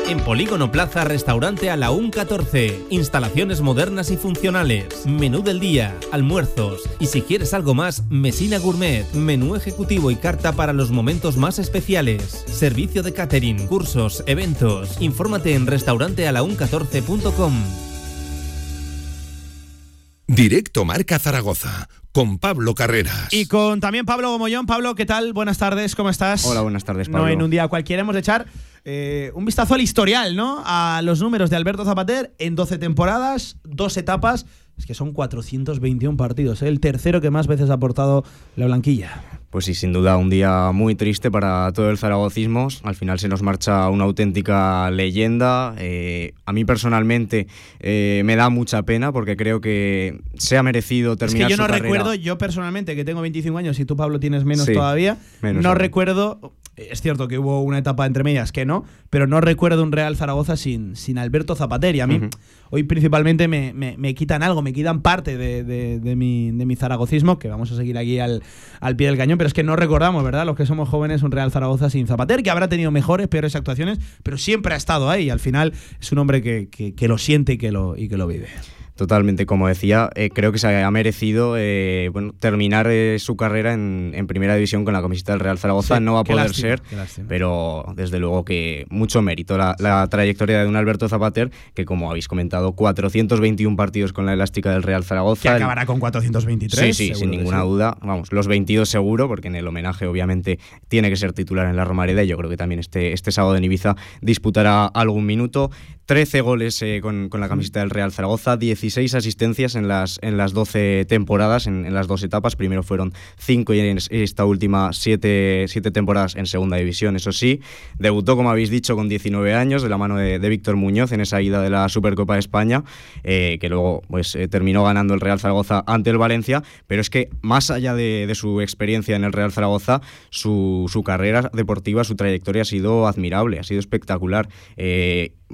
En Polígono Plaza, restaurante a la UN 14. Instalaciones modernas y funcionales. Menú del día, almuerzos. Y si quieres algo más, Mesina Gourmet. Menú ejecutivo y carta para los momentos más especiales. Servicio de catering, cursos, eventos. Infórmate en restaurantealaun14.com. Directo Marca Zaragoza con Pablo Carreras. Y con también Pablo Gomollón. Pablo, ¿qué tal? Buenas tardes, ¿cómo estás? Hola, buenas tardes, No Pablo. en un día cualquiera hemos de echar eh, un vistazo al historial, ¿no? A los números de Alberto Zapater en 12 temporadas, dos etapas. Es que son 421 partidos, ¿eh? el tercero que más veces ha aportado la blanquilla. Pues sí, sin duda, un día muy triste para todo el zaragocismo. Al final se nos marcha una auténtica leyenda. Eh, a mí personalmente eh, me da mucha pena porque creo que se ha merecido Es terminar que yo su no carrera. recuerdo, yo personalmente, que tengo 25 años y tú, Pablo, tienes menos Sí, todavía, menos no aún. recuerdo, es cierto que hubo una etapa entre medias que no, pero no recuerdo un Real Zaragoza sin, sin Alberto Zapater. Y a mí, hoy principalmente me, me- me quitan algo, me quitan parte de, de- de mi, de mi zaragocismo, que vamos a seguir aquí al, al pie del cañón, pero es que no recordamos, ¿verdad? Los que somos jóvenes, un Real Zaragoza sin Zapater, que habrá tenido mejores, peores actuaciones, pero siempre ha estado ahí. Y al final es un hombre que, que- que lo siente y que lo, y que lo vive. Totalmente, como decía, eh, creo que se ha merecido eh, bueno, terminar eh, su carrera en, en primera división con la camiseta del Real Zaragoza. Sí, no va a poder lástima, ser, pero desde luego que mucho mérito la, la trayectoria de un Alberto Zapater, que como habéis comentado, 421 partidos con la elástica del Real Zaragoza. Que acabará con 423. Sí, sí, sin ninguna sí. duda. Vamos, los 22 seguro, porque en el homenaje obviamente tiene que ser titular en la Romareda y yo creo que también este, este sábado en Ibiza disputará algún minuto. 13 goles eh, con, con la camiseta del Real Zaragoza, 16 asistencias en las, en las 12 temporadas, en, en las dos etapas. Primero fueron 5 y en esta última 7 temporadas en segunda división, eso sí. Debutó, como habéis dicho, con 19 años de la mano de, de Víctor Muñoz en esa ida de la Supercopa de España, eh, que luego pues, eh, terminó ganando el Real Zaragoza ante el Valencia. Pero es que más allá de, de su experiencia en el Real Zaragoza, su, su carrera deportiva, su trayectoria ha sido admirable, ha sido espectacular.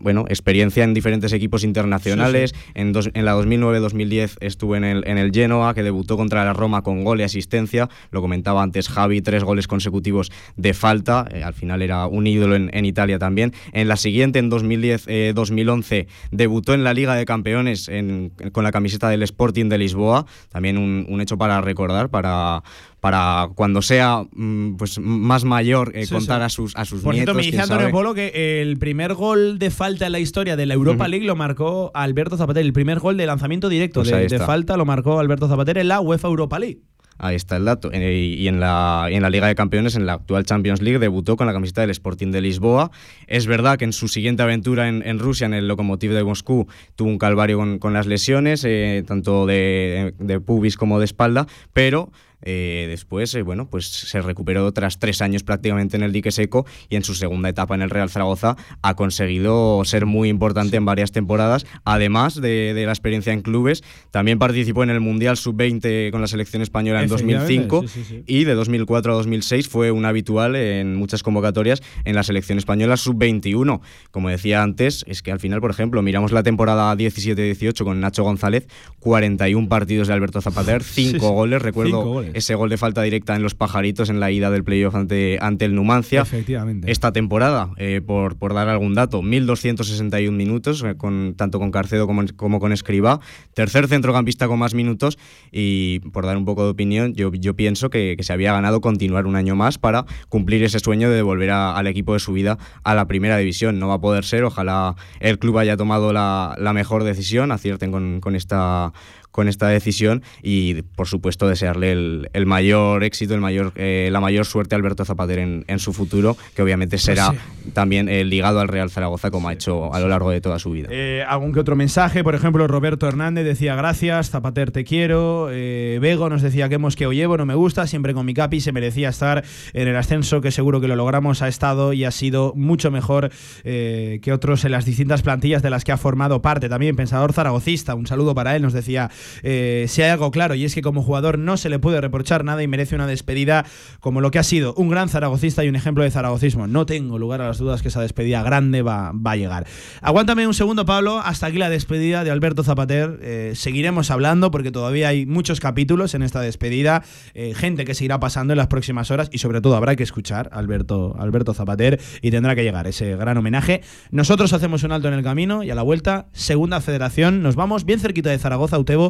Eh, bueno, experiencia en diferentes equipos internacionales. En, dos- en la 2009-2010 estuvo en el, en el Genoa, que debutó contra la Roma con gol y asistencia. Lo comentaba antes Javi, tres goles consecutivos de falta. Eh, al final era un ídolo en, en Italia también. En la siguiente, en 2010-2011, debutó en la Liga de Campeones en- con la camiseta del Sporting de Lisboa. También un, un hecho para recordar, para, para cuando sea mm, pues, más mayor, eh, Sí, contar sí. a sus, a sus Por cierto, me dice Antonio. Polo que el primer gol de falta en la historia de la Europa. League lo marcó Alberto Zapater. El primer gol de lanzamiento directo Pues de, falta lo marcó Alberto Zapater en la UEFA Europa League. Ahí está el dato. Eh, y en la, en la Liga de Campeones, en la actual Champions League, debutó con la camiseta del Sporting de Lisboa. Es verdad que en su siguiente aventura en, Rusia, en el Lokomotiv de Moscú, tuvo un calvario con, las lesiones, eh, tanto de, de pubis como de espalda, pero eh, después, eh, bueno, pues se recuperó tras tres años prácticamente en el dique seco y en su segunda etapa en el Real Zaragoza ha conseguido ser muy importante en varias temporadas. Además de, la experiencia en clubes, también participó en el Mundial Sub-20 con la selección española en 2005 y de 2004 a 2006 fue un habitual en muchas convocatorias en la selección española Sub-21. Como decía antes, es que al final, por ejemplo, miramos la temporada 17-18 con Nacho González, 41 partidos de Alberto Zapater, 5 goles, recuerdo ese gol de falta directa en los pajaritos en la ida del playoff ante, ante el Numancia. Efectivamente. Esta temporada, eh, por, por dar algún dato, 1.261 minutos, eh, con, tanto con Carcedo como, como con Escriba. Tercer centrocampista con más minutos y, por dar un poco de opinión, yo, yo pienso que, se había ganado continuar un año más para cumplir ese sueño de devolver al equipo de su vida a la primera división. No va a poder ser, ojalá el club haya tomado la, la mejor decisión, acierten con, con esta con esta decisión y por supuesto desearle el, mayor éxito, el mayor, eh, la mayor suerte a Alberto Zapater en, en su futuro, que obviamente pues será también eh, ligado al Real Zaragoza como ha hecho a lo largo de toda su vida. Eh, algún que otro mensaje, por ejemplo, Roberto Hernández decía gracias, Zapater te quiero, Vego nos decía que hemos que llevo, no me gusta, siempre con mi capi, se merecía estar en el ascenso, que seguro que lo logramos, ha estado y ha sido mucho mejor que otros en las distintas plantillas de las que ha formado parte. También pensador zaragocista, un saludo para él, nos decía eh, si hay algo claro y es que como jugador no se le puede reprochar nada y merece una despedida como lo que ha sido un gran zaragocista y un ejemplo de zaragocismo. No tengo lugar a las dudas que esa despedida grande va, a llegar. Aguántame un segundo, Pablo. Hasta aquí la despedida de Alberto Zapater. Eh, seguiremos hablando porque todavía hay muchos capítulos en esta despedida. Eh, gente que se irá pasando en las próximas horas y sobre todo habrá que escuchar a Alberto, Alberto Zapater y tendrá que llegar ese gran homenaje. Nosotros hacemos un alto en el camino y a la vuelta, segunda federación. Nos vamos bien cerquita de Zaragoza, Utebo,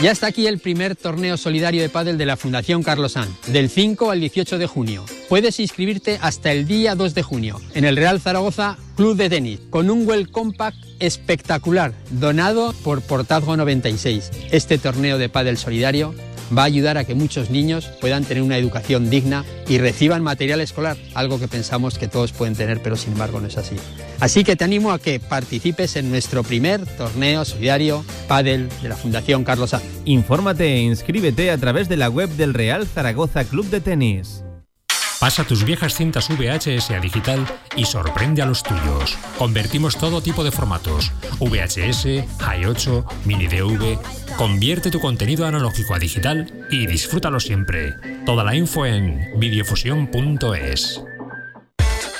Ya está aquí el primer torneo solidario de pádel de la Fundación Carlos San, del 5 al 18 de junio. Puedes inscribirte hasta el día 2 de junio en el Real Zaragoza Club de Tenis, con un Well Compact espectacular, donado por Portazgo 96. Este torneo de pádel solidario va a ayudar a que muchos niños puedan tener una educación digna y reciban material escolar, algo que pensamos que todos pueden tener, pero sin embargo no es así. Así que te animo a que participes en nuestro primer torneo solidario Padel de la Fundación Carlos A. Infórmate e inscríbete a través de la web del Real Zaragoza Club de Tenis. Pasa tus viejas cintas VHS a digital y sorprende a los tuyos. Convertimos todo tipo de formatos: VHS, i8, mini DV. Convierte tu contenido analógico a digital y disfrútalo siempre. Toda la info en videofusión.es.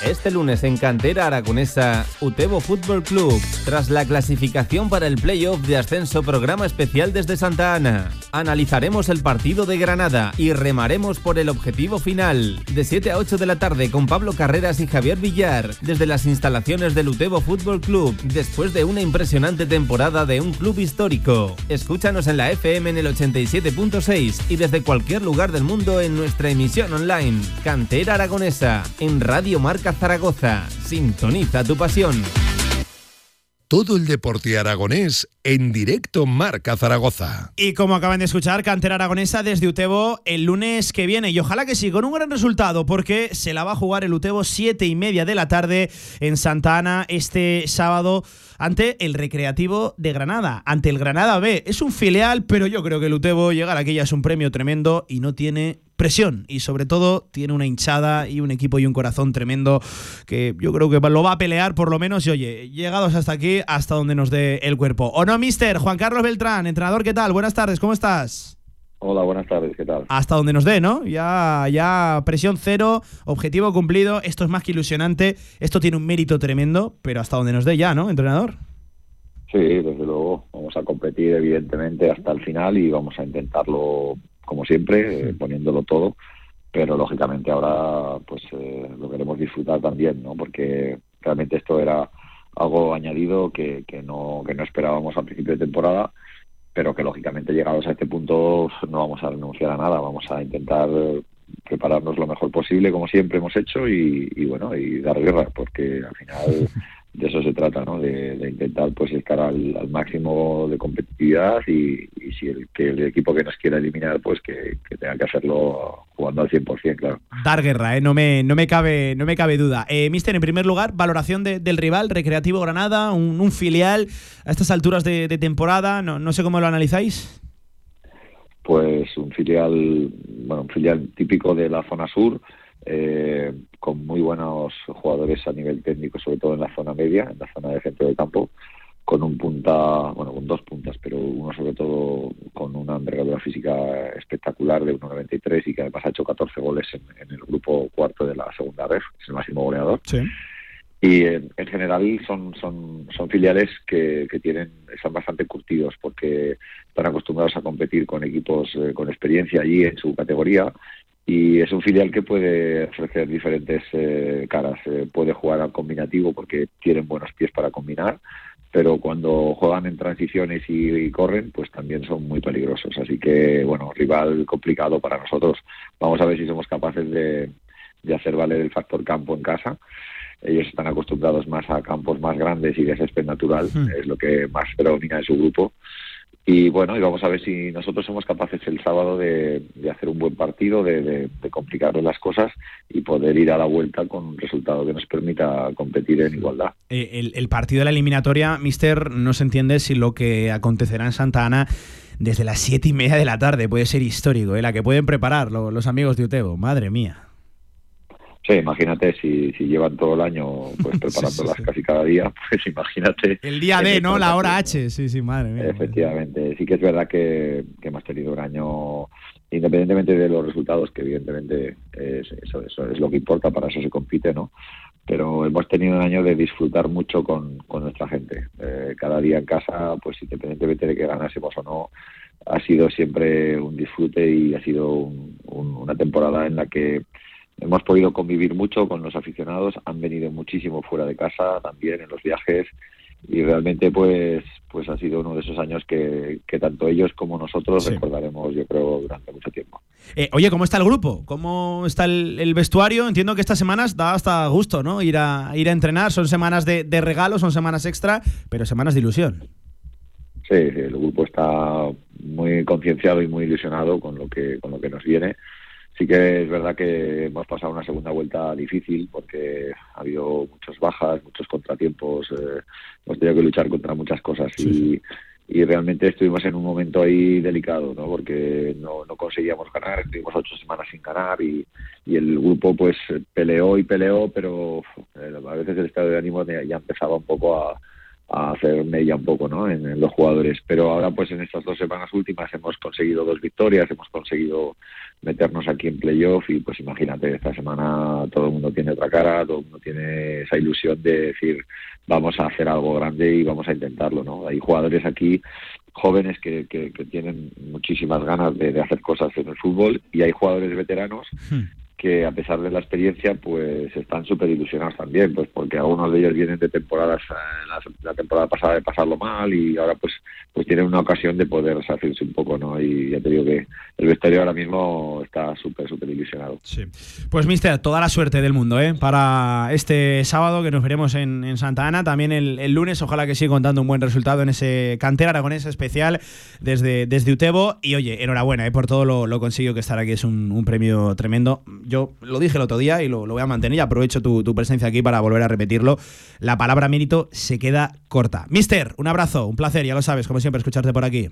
Este lunes en Cantera Aragonesa, Utebo Fútbol Club, tras la clasificación para el playoff de ascenso programa especial desde Santa Ana. Analizaremos el partido de Granada y remaremos por el objetivo final. De 7 a 8 de la tarde con Pablo Carreras y Javier Villar, desde las instalaciones del Utebo Fútbol Club, después de una impresionante temporada de un club histórico. Escúchanos en la FM en el 87.6 y desde cualquier lugar del mundo en nuestra emisión online. Cantera Aragonesa, en Radio Marca Zaragoza. Sintoniza tu pasión. Todo el deporte aragonés en directo Marca Zaragoza. Y como acaban de escuchar, cantera aragonesa desde Utebo el lunes que viene. Y ojalá que sí, con un gran resultado, porque se la va a jugar el Utebo siete y media de la tarde en Santa Ana este sábado ante el Recreativo de Granada, ante el Granada B. Es un filial, pero yo creo que el Utebo llegar aquí ya es un premio tremendo y no tiene presión y sobre todo tiene una hinchada y un equipo y un corazón tremendo que yo creo que lo va a pelear por lo menos y oye, llegados hasta aquí, hasta donde nos dé el cuerpo. ¿O no, mister? Juan Carlos Beltrán, entrenador, ¿qué tal? Buenas tardes, ¿cómo estás? Hola, buenas tardes, ¿qué tal? Hasta donde nos dé, ¿no? Ya, ya presión cero, objetivo cumplido, esto es más que ilusionante, esto tiene un mérito tremendo, pero hasta donde nos dé ya, ¿no, entrenador? Sí, desde luego, vamos a competir evidentemente hasta el final y vamos a intentarlo como siempre, eh, poniéndolo todo, pero lógicamente ahora pues eh, lo queremos disfrutar también, ¿no? Porque realmente esto era algo añadido que, que, no, que no esperábamos al principio de temporada, pero que lógicamente llegados a este punto no vamos a renunciar a nada, vamos a intentar prepararnos lo mejor posible, como siempre hemos hecho, y, y bueno, y dar guerra, porque al final (laughs) de eso se trata, ¿no? De, de intentar pues estar al, al máximo de competitividad y, y si el, que el equipo que nos quiera eliminar, pues que, que tenga que hacerlo jugando al 100%, claro. Dar guerra, ¿eh? no, me, no, me cabe, no me cabe duda. Eh, Mister, en primer lugar, valoración de- del rival, Recreativo Granada, un, un filial a estas alturas de, de temporada, no, no sé cómo lo analizáis. pues un filial, bueno, un filial típico de la zona sur, eh, con muy buenos jugadores a nivel técnico, sobre todo en la zona media, en la zona de centro del campo, con un punta, bueno, con dos puntas, pero uno sobre todo con una envergadura física espectacular de 1,93 y que además ha hecho 14 goles en, en el grupo cuarto de la segunda red, es el máximo goleador. Sí. Y en, en general son, son, son filiales que, que tienen, están bastante curtidos porque están acostumbrados a competir con equipos eh, con experiencia allí en su categoría y es un filial que puede ofrecer diferentes eh, caras. Eh, puede jugar al combinativo porque tienen buenos pies para combinar, pero cuando juegan en transiciones y, y corren, pues también son muy peligrosos. Así que, bueno, rival complicado para nosotros. Vamos a ver si somos capaces de, de hacer valer el factor campo en casa. Ellos están acostumbrados más a campos más grandes y de césped natural, Hmm. es lo que más predomina en su grupo. Y bueno, y vamos a ver si nosotros somos capaces el sábado de, hacer un buen partido, de, de, las cosas y poder ir a la vuelta con un resultado que nos permita competir en igualdad. Eh, el, partido de la eliminatoria, Mister, no se entiende si lo que acontecerá en Santa Ana desde las siete y media de la tarde puede ser histórico, ¿eh? la que pueden preparar lo- los amigos de Utebo. Madre mía. Sí, imagínate si, si llevan todo el año pues (laughs) preparándolas casi cada día, (laughs) pues imagínate. El día D, ¿no? La hora H. Sí, sí, madre mía. Efectivamente, sí que es verdad que, que hemos tenido un año, independientemente de los resultados, que evidentemente es, eso, eso es lo que importa, para eso se compite, ¿no? Pero hemos tenido un año de disfrutar mucho con, con nuestra gente. Eh, cada día en casa, pues independientemente de que ganásemos o no, ha sido siempre un disfrute y ha sido un- un- una temporada en la que hemos podido convivir mucho con los aficionados, han venido muchísimo fuera de casa también en los viajes y realmente pues pues ha sido uno de esos años que, que tanto ellos como nosotros Sí. recordaremos yo creo durante mucho tiempo. Eh, oye, ¿cómo está el grupo? ¿Cómo está el, el vestuario? Entiendo que estas semanas da hasta gusto, ¿no? Ir a, ir a entrenar. Son semanas de, de regalo, son semanas extra, pero semanas de ilusión. Sí, sí, el grupo está muy concienciado y muy ilusionado con lo que con lo que nos viene. Sí que es verdad que hemos pasado una segunda vuelta difícil porque ha habido muchas bajas, muchos contratiempos, eh, hemos tenido que luchar contra muchas cosas y, y realmente estuvimos en un momento ahí delicado, ¿no? Porque no, no conseguíamos ganar, estuvimos ocho semanas sin ganar y, y el grupo pues peleó y peleó, pero eh, a veces el estado de ánimo ya empezaba un poco a, a hacer mella un poco ¿no? en, los jugadores. Pero ahora, pues en estas dos semanas últimas hemos conseguido dos victorias, hemos conseguido meternos aquí en playoff y pues imagínate, esta semana todo el mundo tiene otra cara, todo el mundo tiene esa ilusión de decir vamos a hacer algo grande y vamos a intentarlo. ¿no? Hay jugadores aquí jóvenes que, que, que tienen muchísimas ganas de, de hacer cosas en el fútbol y hay jugadores veteranos que a pesar de la experiencia pues están súper ilusionados también pues porque algunos de ellos vienen de temporadas eh, la, la temporada pasada de pasarlo mal y ahora pues pues tienen una ocasión de poder hacerse un poco no y ya te digo que el vestuario ahora mismo está súper súper ilusionado Pues, Mister, toda la suerte del mundo, ¿eh? Para este sábado que nos veremos en, Santa Ana. También el, lunes, ojalá que siga contando un buen resultado en ese cantera aragonés especial desde, desde Utebo. Y oye, enhorabuena ¿eh? por todo lo, lo conseguido que estar aquí. Es un premio tremendo. Yo lo dije el otro día y lo, voy a mantener y aprovecho tu, tu presencia aquí para volver a repetirlo. La palabra mérito se queda corta. Mister, un abrazo, un placer, ya lo sabes, como siempre, escucharte por aquí.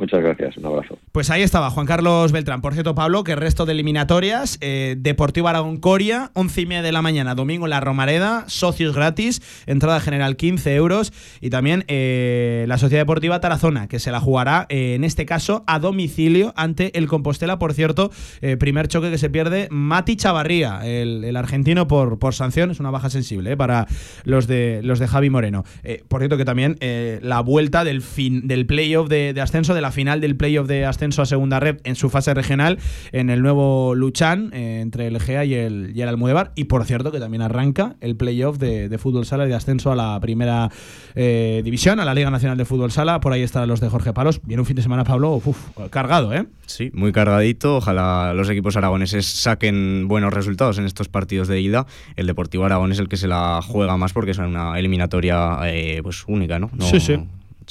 Muchas gracias un abrazo Pues ahí estaba Juan Carlos Beltrán. Por cierto, Pablo, que el resto de eliminatorias, eh, Deportivo Aragón Coria, 11 y media de la mañana, domingo en la Romareda, socios gratis, entrada general 15 euros. Y también eh, la Sociedad Deportiva Tarazona, que se la jugará eh, en este caso a domicilio ante el Compostela. Por cierto, eh, primer choque que se pierde, Mati Chavarría, el, argentino por, sanción. Es una baja sensible eh, para los de, los de Javi Moreno. Por cierto, que también la vuelta del, fin, del playoff de, de ascenso de la la final del playoff de ascenso a segunda red en su fase regional en el nuevo Luchán eh, entre el GEA y el, y el Almudebar. Y por cierto, que también arranca el playoff de, de fútbol sala de ascenso a la primera eh, división, a la Liga Nacional de Fútbol Sala. Por ahí están los de Jorge Palos. Viene un fin de semana, Pablo, uf, cargado, ¿eh? Sí, muy cargadito. Ojalá los equipos aragoneses saquen buenos resultados en estos partidos de ida. El Deportivo Aragón es el que se la juega más porque es una eliminatoria eh, pues única, ¿no? No- Sí, sí.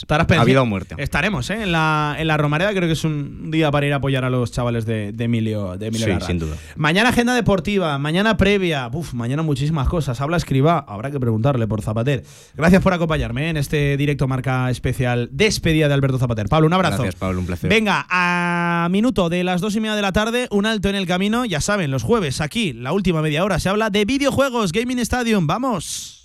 Estarás pendiente. vida o muerte. Estaremos ¿eh? en, la, en la Romareda. Creo que es un día para ir a apoyar a los chavales de, de Emilio, de Emilio Sí, Larra. sin duda. Mañana agenda deportiva, mañana previa, Uf, mañana muchísimas cosas. Habla escriba, habrá que preguntarle por Zapater. Gracias por acompañarme ¿eh? en este directo marca especial despedida de Alberto Zapater. Pablo, un abrazo. Gracias, Pablo, un placer. Venga, a minuto de las dos y media de la tarde, un alto en el camino. Ya saben, los jueves aquí, la última media hora, se habla de videojuegos, Gaming Stadium. ¡Vamos!